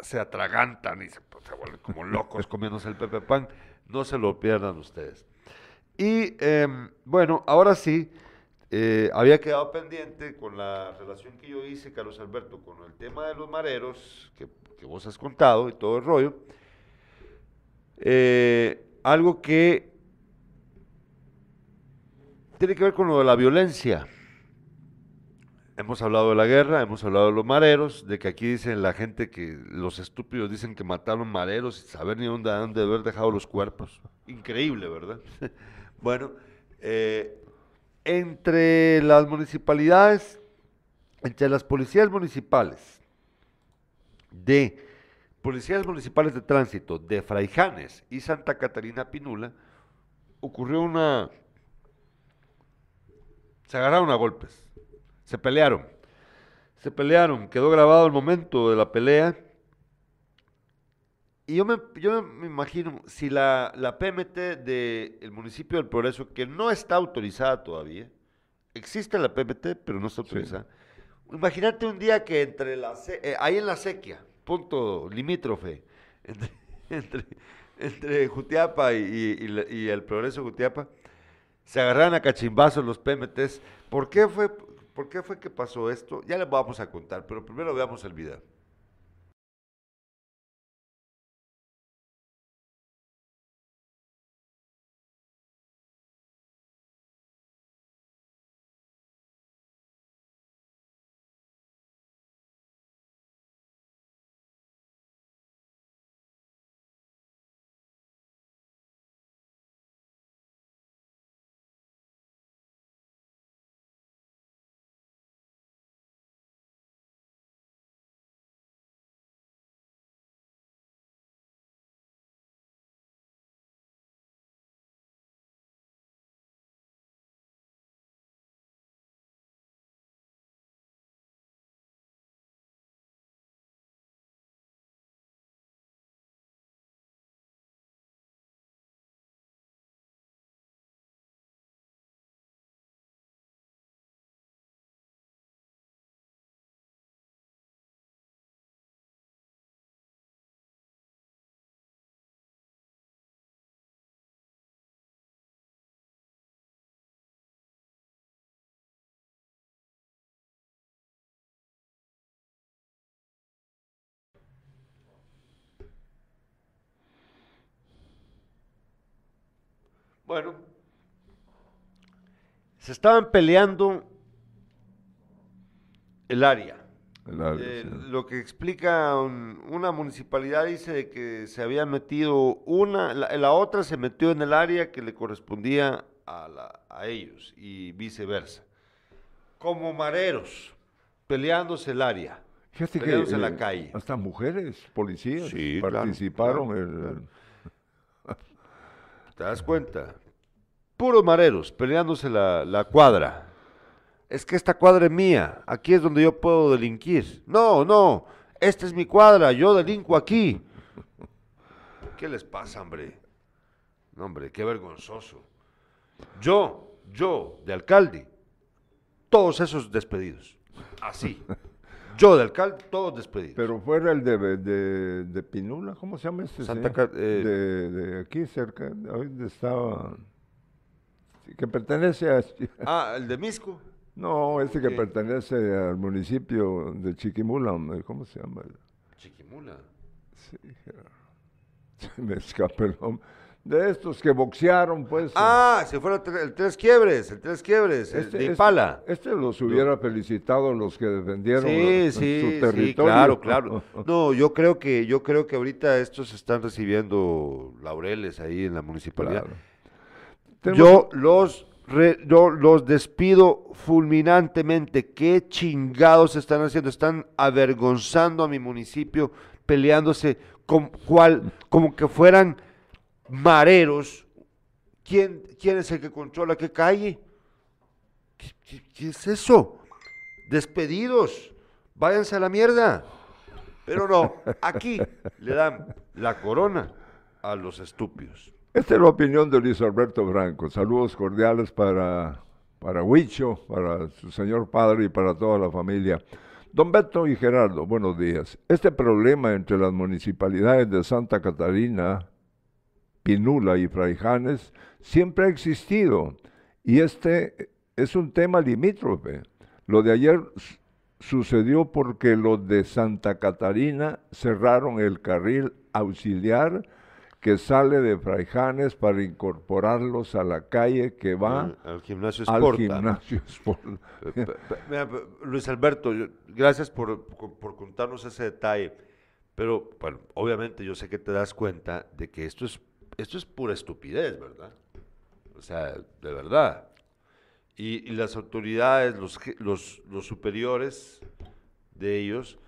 se atragantan y se, pues, se vuelven como [laughs] locos comiéndose el Pepe Pan. No se lo pierdan ustedes. Y em, bueno, ahora sí, eh, había quedado pendiente con la relación que yo hice, Carlos Alberto, con el tema de los mareros, que, vos has contado y todo el rollo. Eh, algo que tiene que ver con lo de la violencia. Hemos hablado de la guerra, hemos hablado de los mareros, de que aquí dicen la gente que los estúpidos dicen que mataron mareros sin saber ni dónde han haber dejado los cuerpos. Increíble, ¿verdad? [laughs] bueno, eh, entre las municipalidades, entre las policías municipales de policías municipales de tránsito de Fraijanes y Santa Catarina Pinula, ocurrió una... Se agarraron a golpes, se pelearon, se pelearon, quedó grabado el momento de la pelea. Y yo me, yo me imagino, si la, la PMT del municipio del Progreso, que no está autorizada todavía, existe la PMT, pero no está autorizada. Imagínate un día que entre la, eh, ahí en la sequía, punto limítrofe [laughs] entre, entre, Jutiapa y, el progreso Jutiapa, se agarraron a cachimbazos los PMTs. ¿Por qué, fue, ¿Por qué fue que pasó esto? Ya les vamos a contar, pero primero veamos el video. Bueno, se estaban peleando el área. Eh, lo que explica una municipalidad dice que se había metido una, la, otra se metió en el área que le correspondía a, ellos y viceversa. Como mareros, peleándose el área. peleándose en la eh, calle. Hasta mujeres, policías, participaron. en ¿Te das cuenta? Puros mareros peleándose la, cuadra. Es que esta cuadra es mía, aquí es donde yo puedo delinquir. No, no, esta es mi cuadra, yo delinco aquí. ¿Qué les pasa, hombre? No, hombre, qué vergonzoso. Yo, yo, de alcalde, todos esos despedidos. Así. Yo de alcalde, todos despedidos. Pero fuera el de, de, Pinula, ¿cómo se llama este Santa eh, de, de, aquí cerca, donde estaba, que pertenece a... Ah, el de Misco. No, este que pertenece al municipio de Chiquimula, ¿cómo se llama? Chiquimula. Sí, [laughs] me escapa el nombre de estos que boxearon, pues. Ah, se fueron el tres quiebres, el tres quiebres, este, de Impala. Este, los hubiera felicitado los que defendieron su territorio. Sí, claro, claro. [laughs] No, yo creo que, yo creo que ahorita estos están recibiendo laureles ahí en la municipalidad. Yo los yo los despido fulminantemente. ¿Qué chingados están haciendo? Están avergonzando a mi municipio, peleándose con cual, como que fueran mareros. ¿Quién, quién es el que controla qué calle? ¿Qué, es eso? Despedidos. Váyanse a la mierda. Pero no, aquí le dan la corona a los estúpidos. Esta es la opinión de Luis Alberto Branco. Saludos cordiales para, para Huicho, para su señor padre y para toda la familia. Don Beto y Gerardo, buenos días. Este problema entre las municipalidades de Santa Catarina, Pinula y Fraijanes siempre ha existido y este es un tema limítrofe. Lo de ayer sucedió porque los de Santa Catarina cerraron el carril auxiliar que sale de Fraijanes para incorporarlos a la calle que va Al- al gimnasio al Sporta. gimnasio mira, [laughs] pe- Luis Alberto, gracias por, por- por contarnos ese detalle, pero bueno, obviamente yo sé que te das cuenta de que esto es, esto es pura estupidez, ¿verdad? O sea, de verdad. Y, y las autoridades, los, los, los superiores de ellos,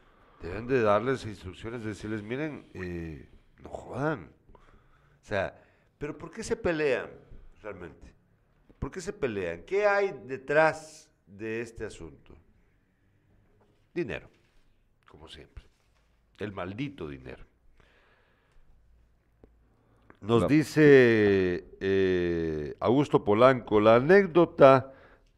deben de darles instrucciones, decirles, miren, eh, no jodan. O sea, pero ¿por qué se pelean realmente? ¿Por qué se pelean? ¿Qué hay detrás de este asunto? Dinero, como siempre. El maldito dinero. Nos dice eh, Augusto Polanco, la anécdota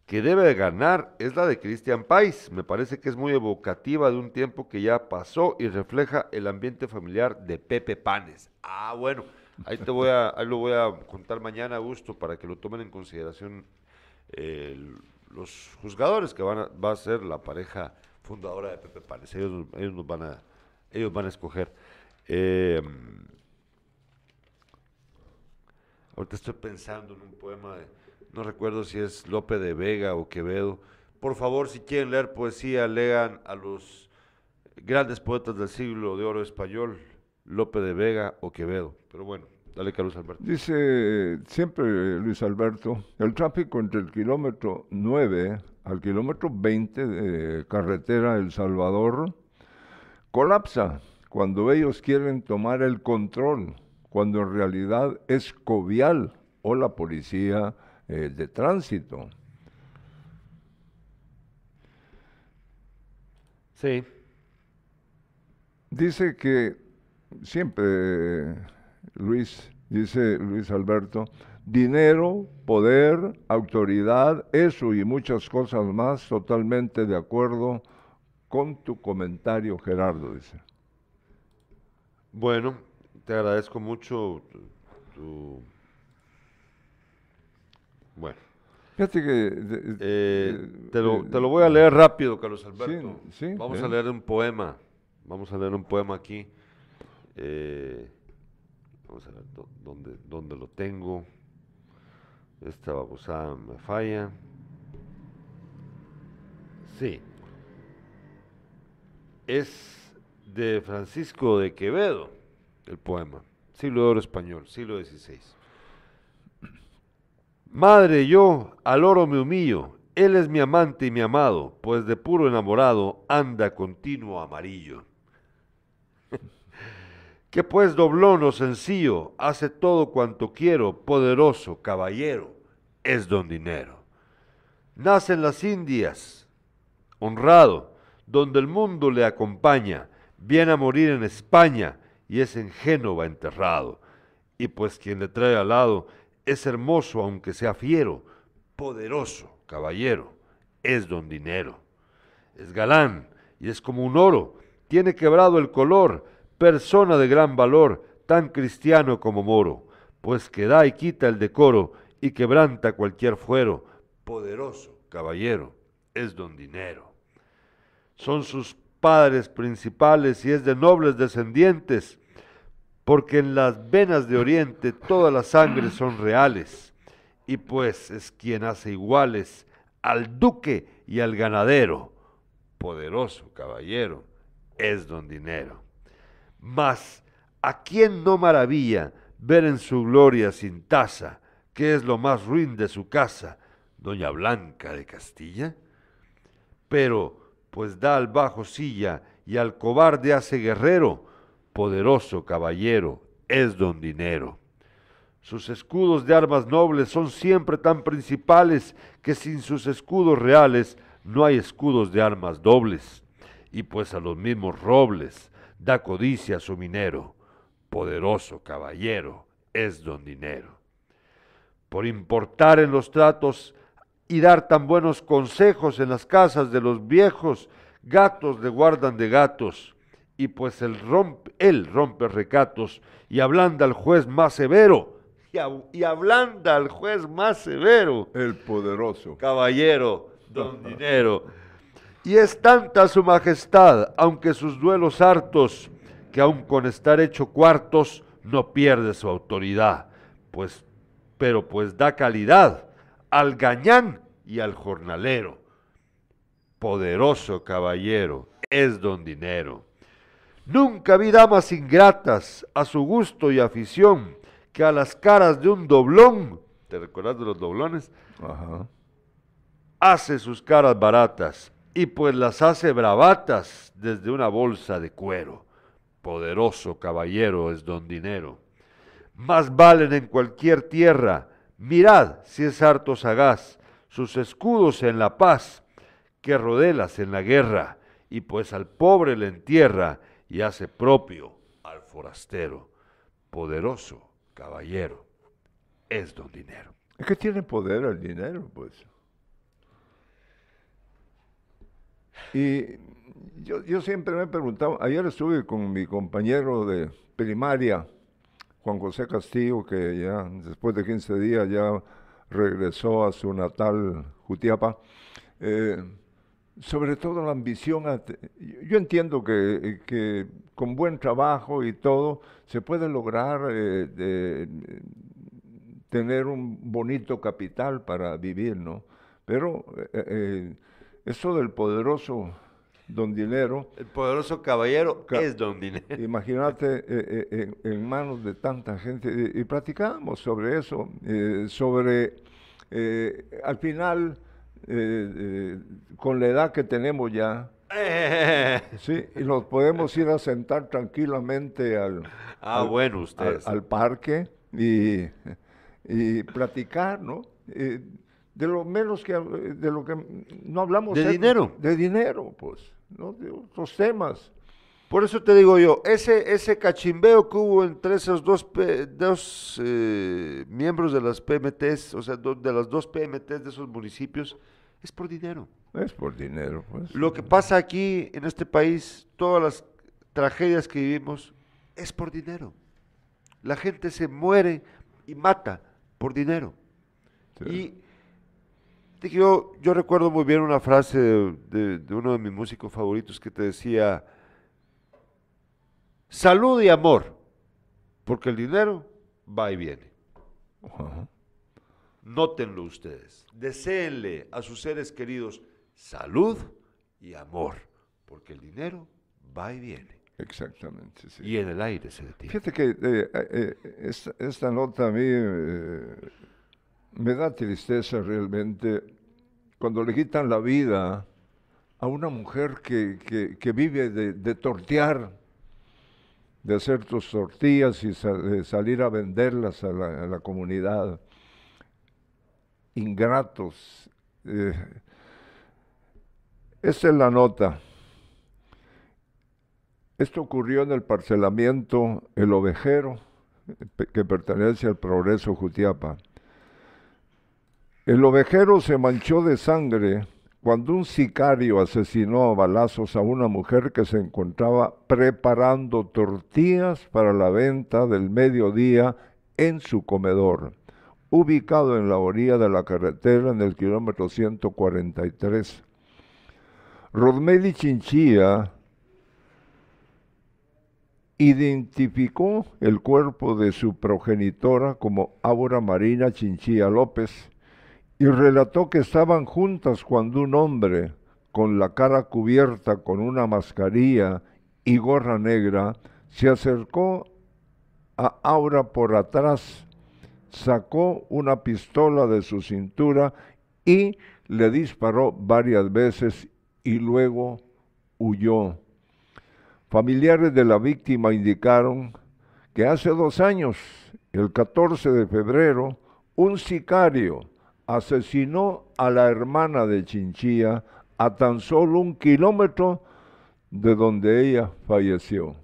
que debe de ganar es la de Cristian Pais. Me parece que es muy evocativa de un tiempo que ya pasó y refleja el ambiente familiar de Pepe Panes. Ah, bueno, ahí te voy a, ahí lo voy a contar mañana, Augusto, para que lo tomen en consideración eh, los juzgadores que van a, va a ser la pareja fundadora de Pepe Panes. Ellos, ellos nos van a, ellos van a escoger. Eh, Ahorita estoy pensando en un poema, no recuerdo si es Lope de Vega o Quevedo. Por favor, si quieren leer poesía, lean a los grandes poetas del siglo de oro español, Lope de Vega o Quevedo. Pero bueno, dale Carlos Alberto. Dice siempre Luis Alberto, el tráfico entre el kilómetro 9 al kilómetro 20 de carretera El Salvador colapsa cuando ellos quieren tomar el control, cuando en realidad es Covial o la policía eh, de tránsito. Sí. Dice que siempre, Luis, dice Luis Alberto, dinero, poder, autoridad, eso y muchas cosas más, totalmente de acuerdo con tu comentario, Gerardo, dice. Bueno, te agradezco mucho tu... tu- Bueno. Fíjate que... de- Eh, te, lo, te lo voy a leer rápido, Carlos Alberto. Sí, sí, Vamos eh. a leer un poema. Vamos a leer un poema aquí. Eh, vamos a ver dó- dónde, dónde lo tengo. Esta babosada me falla. Sí. Es de Francisco de Quevedo, el poema. Siglo de oro español, siglo XVI. Madre, yo al oro me humillo, él es mi amante y mi amado, pues de puro enamorado anda continuo amarillo. Que pues doblón o sencillo, hace todo cuanto quiero, poderoso caballero, es don dinero. Nace en las Indias, honrado, donde el mundo le acompaña, viene a morir en España y es en Génova enterrado. Y pues quien le trae al lado es hermoso aunque sea fiero, poderoso caballero, es don dinero. Es galán y es como un oro, tiene quebrado el color, persona de gran valor, tan cristiano como moro, pues que da y quita el decoro y quebranta cualquier fuero, poderoso caballero, es don dinero. Son sus padres principales y es de nobles descendientes, porque en las venas de Oriente todas las sangres son reales, y pues es quien hace iguales al duque y al ganadero, poderoso caballero, es don dinero. Mas, ¿a quién no maravilla ver en su gloria sin taza, que es lo más ruin de su casa, doña Blanca de Castilla? Pero, pues da al bajo silla y al cobarde hace guerrero, poderoso caballero, es don dinero. Sus escudos de armas nobles son siempre tan principales que sin sus escudos reales no hay escudos de armas dobles. Y pues a los mismos robles da codicia su minero, poderoso caballero, es don dinero. Por importar en los tratos y dar tan buenos consejos en las casas de los viejos, gatos le guardan de gatos, y pues él rompe, él rompe recatos y ablanda al juez más severo, y ablanda al juez más severo, El poderoso. caballero, don [laughs] dinero. Y es tanta su majestad, aunque sus duelos hartos, que aun con estar hecho cuartos, no pierde su autoridad, pues, pero pues da calidad al gañán y al jornalero. Poderoso caballero es don dinero. Nunca vi damas ingratas a su gusto y afición que a las caras de un doblón, ¿te recuerdas de los doblones? Ajá. Hace sus caras baratas y pues las hace bravatas desde una bolsa de cuero. Poderoso caballero es don dinero. Más valen en cualquier tierra, mirad si es harto sagaz, sus escudos en la paz, que rodelas en la guerra, y pues al pobre le entierra y hace propio al forastero. Poderoso caballero es don dinero. Es que tiene poder el dinero, pues. Y yo, yo siempre me he preguntado, ayer estuve con mi compañero de primaria, Juan José Castillo, que ya después de 15 días ya regresó a su natal Jutiapa. Eh, sobre todo la ambición. yo entiendo que, que con buen trabajo y todo se puede lograr eh, tener un bonito capital para vivir, ¿no? Pero eh, eso del poderoso don dinero, El poderoso caballero Ca- es don dinero. imagínate eh, eh, en, manos de tanta gente, y, y platicábamos sobre eso, eh, sobre, al final, con la edad que tenemos ya, [laughs] sí, y nos podemos ir a sentar tranquilamente al, Ah, al- bueno, al, ustedes. al parque y, y platicar, ¿no? De lo menos que, de lo que no hablamos. De dinero. De dinero, pues, ¿no? De otros temas. Por eso te digo yo, ese, ese cachimbeo que hubo entre esos dos, dos eh, miembros de las PMTs, o sea, do- de las dos PMTs de esos municipios, es por dinero. Es por dinero, pues. Lo que pasa aquí en este país, todas las tragedias que vivimos, es por dinero. La gente se muere y mata por dinero. Sí. Y yo, yo recuerdo muy bien una frase de, de- de uno de mis músicos favoritos que te decía, salud y amor, porque el dinero va y viene. Ajá. Nótenlo ustedes. Deséenle a sus seres queridos salud y amor, porque el dinero va y viene. Exactamente, sí. Y en el aire se detiene. Fíjate que eh, eh, eh, esta, esta nota a mí eh, me da tristeza realmente cuando le quitan la vida a una mujer que, que- vive de, de tortear, de hacer tus tortillas y salir a venderlas a la, comunidad. Ingratos. eh. Esta es la nota. Esto ocurrió en el parcelamiento El Ovejero, que pertenece al Progreso Jutiapa. El ovejero se manchó de sangre cuando un sicario asesinó a balazos a una mujer que se encontraba preparando tortillas para la venta del mediodía en su comedor, ubicado en la orilla de la carretera en el kilómetro 143. Rodmeli Chinchilla identificó el cuerpo de su progenitora como Ábora Marina Chinchilla López y relató que estaban juntas cuando un hombre con la cara cubierta con una mascarilla y gorra negra se acercó a Aura por atrás, sacó una pistola de su cintura y le disparó varias veces y luego huyó. Familiares de la víctima indicaron que hace dos años, el 14 de febrero, un sicario asesinó a la hermana de Chinchilla a tan solo un kilómetro de donde ella falleció.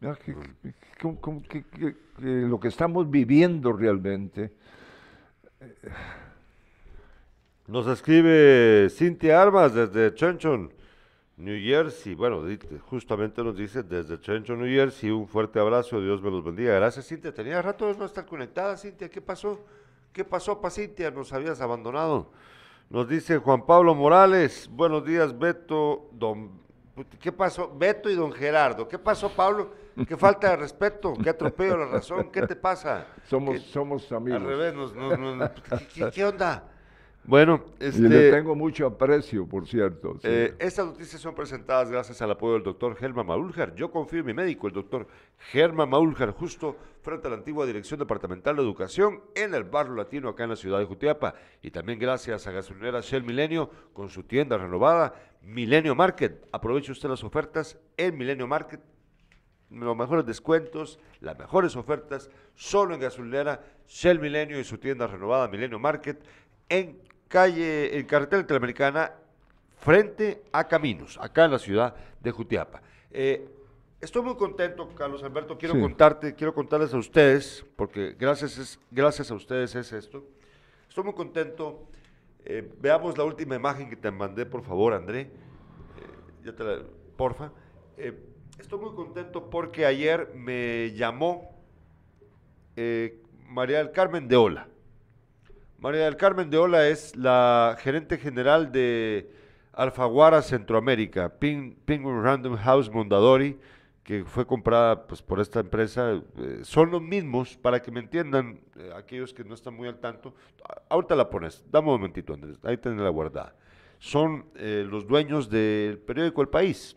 Que lo que estamos viviendo realmente. Nos escribe Cintia Armas desde Chenchon, New Jersey. Bueno, justamente nos dice desde Chenchon, New Jersey. Un fuerte abrazo, Dios me los bendiga. Gracias, Cintia. Tenía rato de no estar conectada, Cintia. ¿Qué pasó? ¿Qué pasó, pa' Cintia? Nos habías abandonado. Nos dice Juan Pablo Morales. Buenos días, Beto. Don, ¿Qué pasó? Beto y don Gerardo. ¿Qué pasó, Pablo? ¿Qué falta de respeto? ¿Qué atropello la razón? ¿Qué te pasa? Somos, ¿Qué- somos amigos. Al revés, nos- nos- nos- ¿qué, qué- qué onda? Bueno, Y le este, tengo mucho aprecio, por cierto. sí. eh, estas noticias son presentadas gracias al apoyo del doctor Germán Maúljar. Yo confío en mi médico, el doctor Germán Maúljar, justo frente a la antigua Dirección Departamental de Educación en el barrio latino acá en la ciudad de Jutiapa. Y también gracias a Gasolinera Shell Milenio con su tienda renovada, Milenio Market. Aproveche usted las ofertas en Milenio Market. Los mejores descuentos, las mejores ofertas, solo en gasolinera Shell Milenio y su tienda renovada Milenio Market en calle, en carretera interamericana, frente a Caminos, acá en la ciudad de Jutiapa. Eh, estoy muy contento, Carlos Alberto, quiero Sí. contarte, quiero contarles a ustedes, porque gracias, es- gracias a ustedes es esto. Estoy muy contento. Eh, veamos la última imagen que te mandé, por favor, André. Eh, ya te la, porfa. Estoy muy contento porque ayer me llamó María del Carmen de Ola. María del Carmen de Ola es la gerente general de Alfaguara Centroamérica, Penguin Random House Mondadori, que fue comprada pues, por esta empresa. eh, son los mismos, para que me entiendan eh, aquellos que no están muy al tanto. Ahorita la pones, dame un momentito, Andrés, ahí tenés la guardada. Son eh, los dueños del periódico El País.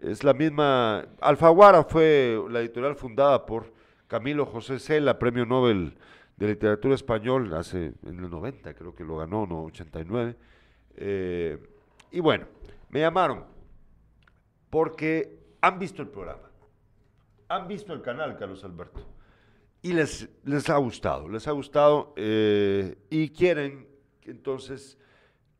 Es la misma. Alfaguara fue la editorial fundada por Camilo José Cela, premio Nobel de Literatura Español, hace en el 90, creo que lo ganó, no, 89. Eh, y bueno, me llamaron porque han visto el programa, han visto el canal, Carlos Alberto, y les, les ha gustado, les ha gustado eh, y quieren entonces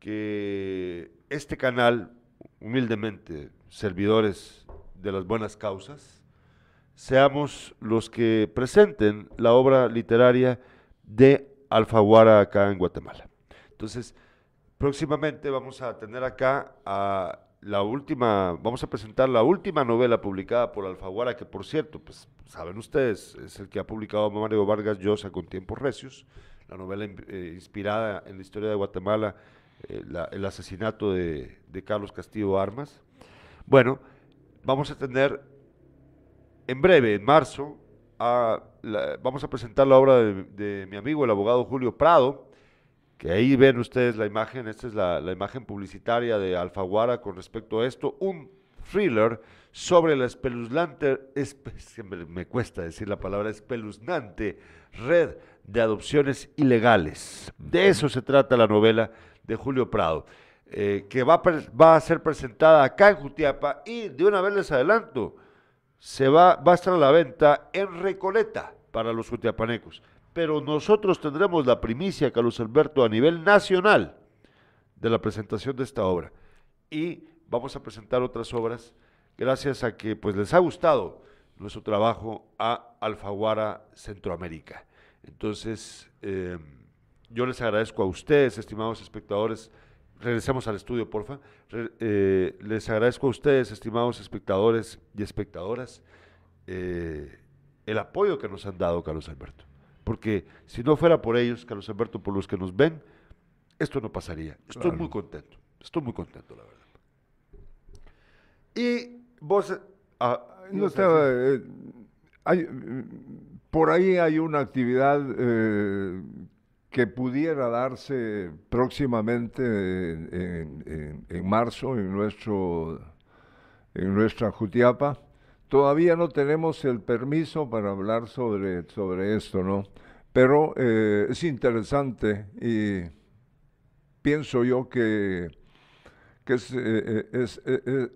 que este canal, humildemente, servidores de las buenas causas, seamos los que presenten la obra literaria de Alfaguara acá en Guatemala. Entonces, próximamente vamos a tener acá a la última, vamos a presentar la última novela publicada por Alfaguara, que por cierto, pues saben ustedes, es el que ha publicado Mario Vargas Llosa con Tiempos Recios, la novela eh, inspirada en la historia de Guatemala, eh, el asesinato de Carlos Castillo Armas. Bueno, vamos a tener en breve, en marzo, a la- vamos a presentar la obra de, de mi amigo, el abogado Julio Prado, que ahí ven ustedes la imagen, esta es la, la imagen publicitaria de Alfaguara con respecto a esto, un thriller sobre la espeluznante, espe- [laughs] me, me cuesta decir la palabra espeluznante, red de adopciones ilegales. De eso se trata la novela de Julio Prado, eh, que va va a ser presentada acá en Jutiapa y de una vez les adelanto, se va, va a estar a la venta en Recoleta para los jutiapanecos. Pero nosotros tendremos la primicia, Carlos Alberto, a nivel nacional de la presentación de esta obra. Y vamos a presentar otras obras gracias a que pues, les ha gustado nuestro trabajo a Alfaguara Centroamérica. Entonces, eh, yo les agradezco a ustedes, estimados espectadores, regresemos al estudio, porfa. Re- eh, les agradezco a ustedes, estimados espectadores y espectadoras, eh, el apoyo que nos han dado, Carlos Alberto. Porque si no fuera por ellos, Carlos Alberto, por los que nos ven, esto no pasaría. Estoy Claro. muy contento, estoy muy contento, la verdad. Y vos... eh, ah, No estaba, eh, hay, por ahí hay una actividad que pudiera darse próximamente en, en- marzo en, nuestro, en nuestra Jutiapa. Todavía no tenemos el permiso para hablar sobre, sobre esto, ¿no? Pero eh, es interesante y pienso yo que, que es, eh, eh, es,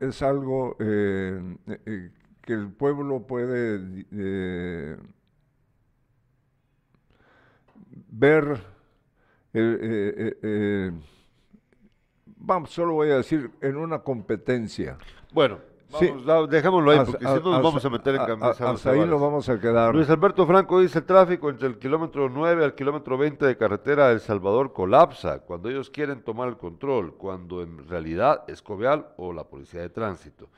es algo que el pueblo puede eh, ver, eh, eh, eh, eh, vamos, solo voy a decir, en una competencia. Bueno, Sí. vamos, da- dejémoslo ahí, porque si no nos vamos a meter en camisa. Hasta ahí nos vamos a quedar. Luis Alberto Franco dice, el tráfico entre el kilómetro 9 al kilómetro 20 de carretera de El Salvador colapsa cuando ellos quieren tomar el control, cuando en realidad es Covial o la Policía de Tránsito.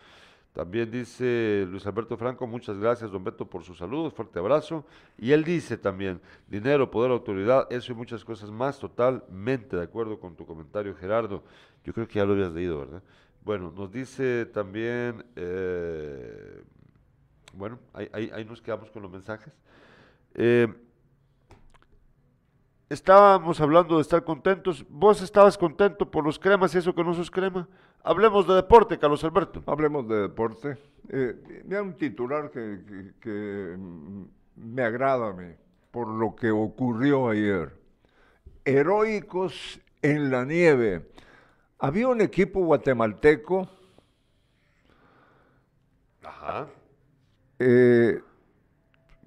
También dice Luis Alberto Franco, muchas gracias, don Beto, por su saludo, fuerte abrazo. Y él dice también, dinero, poder, autoridad, eso y muchas cosas más, totalmente de acuerdo con tu comentario, Gerardo. Yo creo que ya lo habías leído, ¿verdad? Bueno, nos dice también, eh, bueno, ahí nos quedamos con los mensajes. Eh, estábamos hablando de estar contentos. ¿Vos estabas contento por los cremas y eso que no sos crema? Hablemos de deporte, Carlos Alberto. Hablemos de deporte. Eh, mira un titular que, que- que, mm, me agrada a mí por lo que ocurrió ayer. Heroicos en la nieve. Había un equipo guatemalteco Ajá. eh,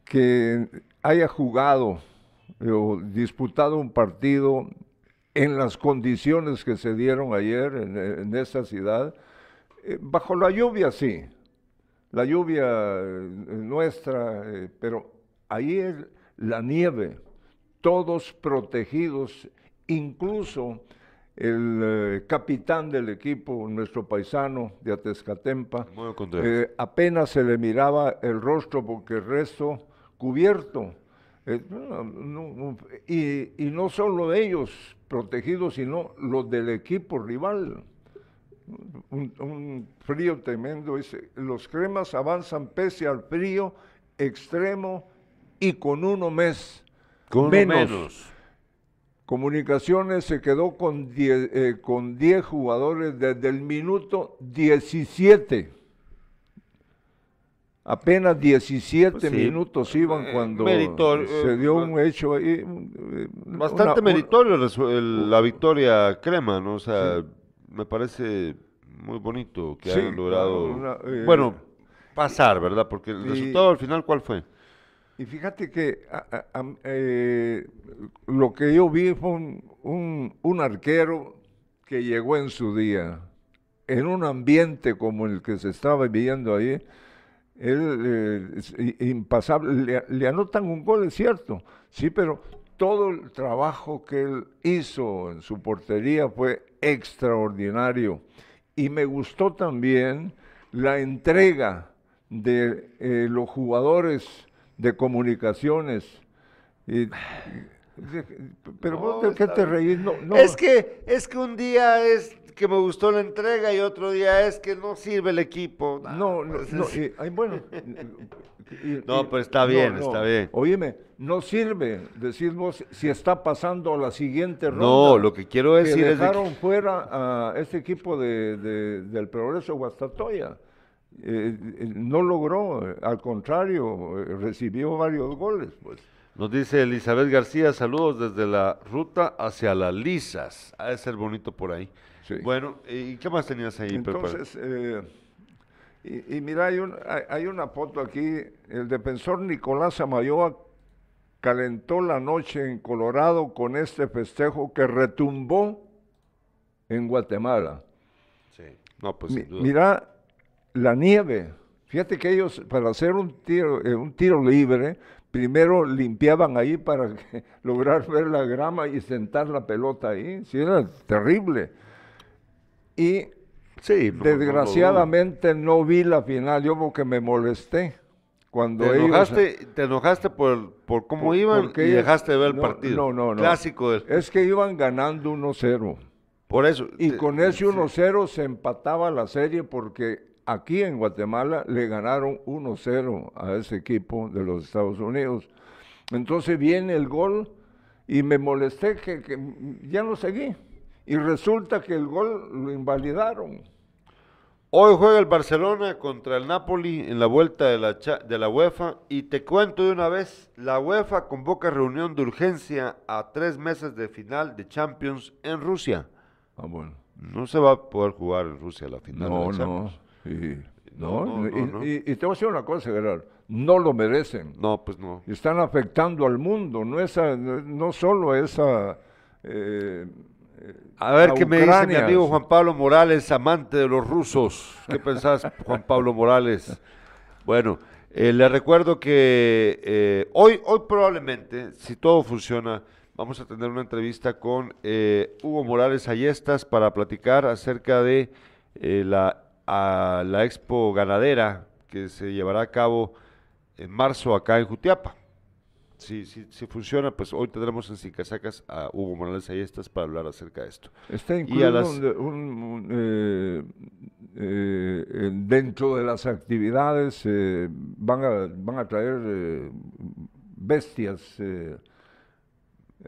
que haya jugado eh, o disputado un partido en las condiciones que se dieron ayer en, en esa ciudad, eh, bajo la lluvia sí, la lluvia eh, nuestra, eh, pero ahí es la nieve, todos protegidos, incluso el capitán del equipo, nuestro paisano de Atezcatempa, apenas se le miraba el rostro porque el resto cubierto. Eh, no, no, no, y, y no solo ellos protegidos, sino los del equipo rival. Un, un frío tremendo. dice, los cremas avanzan pese al frío extremo y con uno mes. Con uno menos. Comunicaciones se quedó con 10 eh, con 10 jugadores desde el minuto 17. Apenas 17 Pues sí, minutos iban eh, cuando meritor- se eh, dio ba- un hecho ahí. eh, Bastante una- meritorio el- la victoria crema, ¿no? O sea, me parece muy bonito que Sí, hayan logrado, una- eh, bueno, pasar, ¿verdad? Porque el y- resultado al final, ¿cuál fue? Y fíjate que a- a- a- eh, lo que yo vi fue un, un- un arquero que llegó en su día, en un ambiente como el que se estaba viviendo ahí, él eh, impasable, le, anotan un gol, es cierto, sí, pero todo el trabajo que él hizo en su portería fue extraordinario. Y me gustó también la entrega de eh, los jugadores de comunicaciones. Pero vos de qué te reís? No, no. Es que, es que un día es que me gustó la entrega y otro día es que no sirve el equipo. No, no, pues no, es- y- ay, bueno. y- [laughs] No, pero está bien, está bien. Oíme, no sirve decir vos si está pasando la siguiente ronda. No, lo que quiero que decir es de dejaron que- fuera a este equipo de, de- del Progreso Guastatoya. Eh, eh, no logró, eh, al contrario, eh, recibió varios goles. Pues. Nos dice Elizabeth García, saludos desde la ruta hacia las Lisas. Ha de ser bonito por ahí. Sí. Bueno, ¿y qué más tenías ahí? Entonces, eh, y, y mira, hay, un- hay- hay una foto aquí, el defensor Nicolás Amayoa calentó la noche en Colorado con este festejo que retumbó en Guatemala. Sí. No, pues Mi- sin duda. mira la nieve. Fíjate que ellos, para hacer un tiro, eh, un tiro libre, primero limpiaban ahí para que- [laughs] lograr ver la grama y sentar la pelota ahí. Sí, era terrible. Y Sí, no, no desgraciadamente no, vi la final, yo porque me molesté. Cuando ¿Te ellos- enojaste, te enojaste por, por cómo por- iban y dejaste de ver el no, partido. No, no, no. Clásico del... Es que iban ganando 1-0. Por eso. Y te- con ese sí. 1-0 se empataba la serie porque aquí en Guatemala le ganaron 1-0 a ese equipo de los Estados Unidos. Entonces viene el gol y me molesté que, que ya no seguí. Y resulta que el gol lo invalidaron. Hoy juega el Barcelona contra el Napoli en la vuelta de la, de la UEFA y te cuento de una vez, la UEFA convoca reunión de urgencia a tres meses de final de Champions en Rusia. Ah, bueno. No se va a poder jugar en Rusia la final. de la no. Y- No, no, no, y, te voy a decir una cosa, Gerard. No lo merecen. No, pues no. Están afectando al mundo. No, esa, no, solo esa... eh, A ver qué me dice mi amigo Juan Pablo Morales, amante de los rusos. ¿Qué [laughs] pensás, Juan Pablo Morales? Bueno, eh, le recuerdo que eh, hoy, hoy probablemente, si todo funciona, vamos a tener una entrevista con eh, Hugo Morales Ayestas para platicar acerca de eh, la, a la expo ganadera que se llevará a cabo en marzo acá en Jutiapa. si, si, si funciona, pues hoy tendremos en Sin Casacas a Hugo Morales Ayestas para hablar acerca de esto. Está incluido las- un- un- un, eh, eh, dentro de las actividades eh, van, a, van a traer bestias.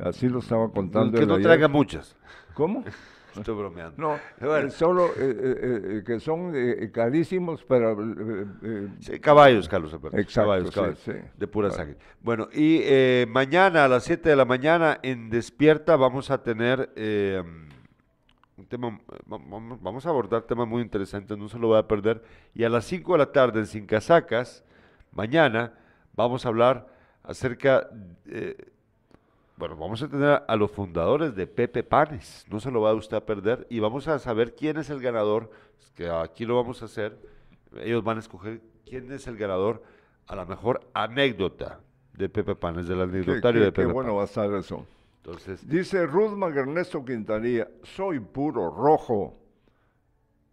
así lo estaba contando. que no ayer. traiga muchas. ¿Cómo? [laughs] Estoy bromeando. No, Bueno. eh, solo eh, eh, eh, que son eh, carísimos, eh, eh, Sí, caballos, Carlos Alberto. Exacto, caballos, sí, caballos, sí. de pura Claro. sangre. Bueno, y eh, mañana a las 7 de la mañana en Despierta vamos a tener eh, un tema, va- vamos, a abordar temas muy interesantes, no se lo voy a perder. Y a las 5 de la tarde en Sin Casacas, mañana, vamos a hablar acerca, eh, bueno, vamos a tener a los fundadores de Pepe Panes, no se lo va a usted a perder, y vamos a saber quién es el ganador, que aquí lo vamos a hacer, ellos van a escoger quién es el ganador a la mejor anécdota de Pepe Panes, del qué, anecdotario qué- de qué Pepe bueno va a estar eso. Entonces, Dice Ruthman Ernesto Quintanilla, soy puro rojo.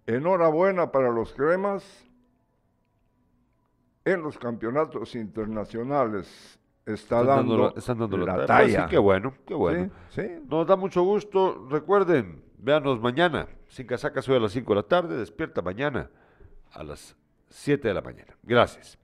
Enhorabuena para los cremas en los campeonatos internacionales. Está están dando, dando, la- están dando la, la talla. talla. Sí, qué bueno, qué bueno. Sí, sí. Nos da mucho gusto. Recuerden, véanos mañana. Sin casacas hoy a las 5 de la tarde. Despierta mañana a las 7 de la mañana. Gracias.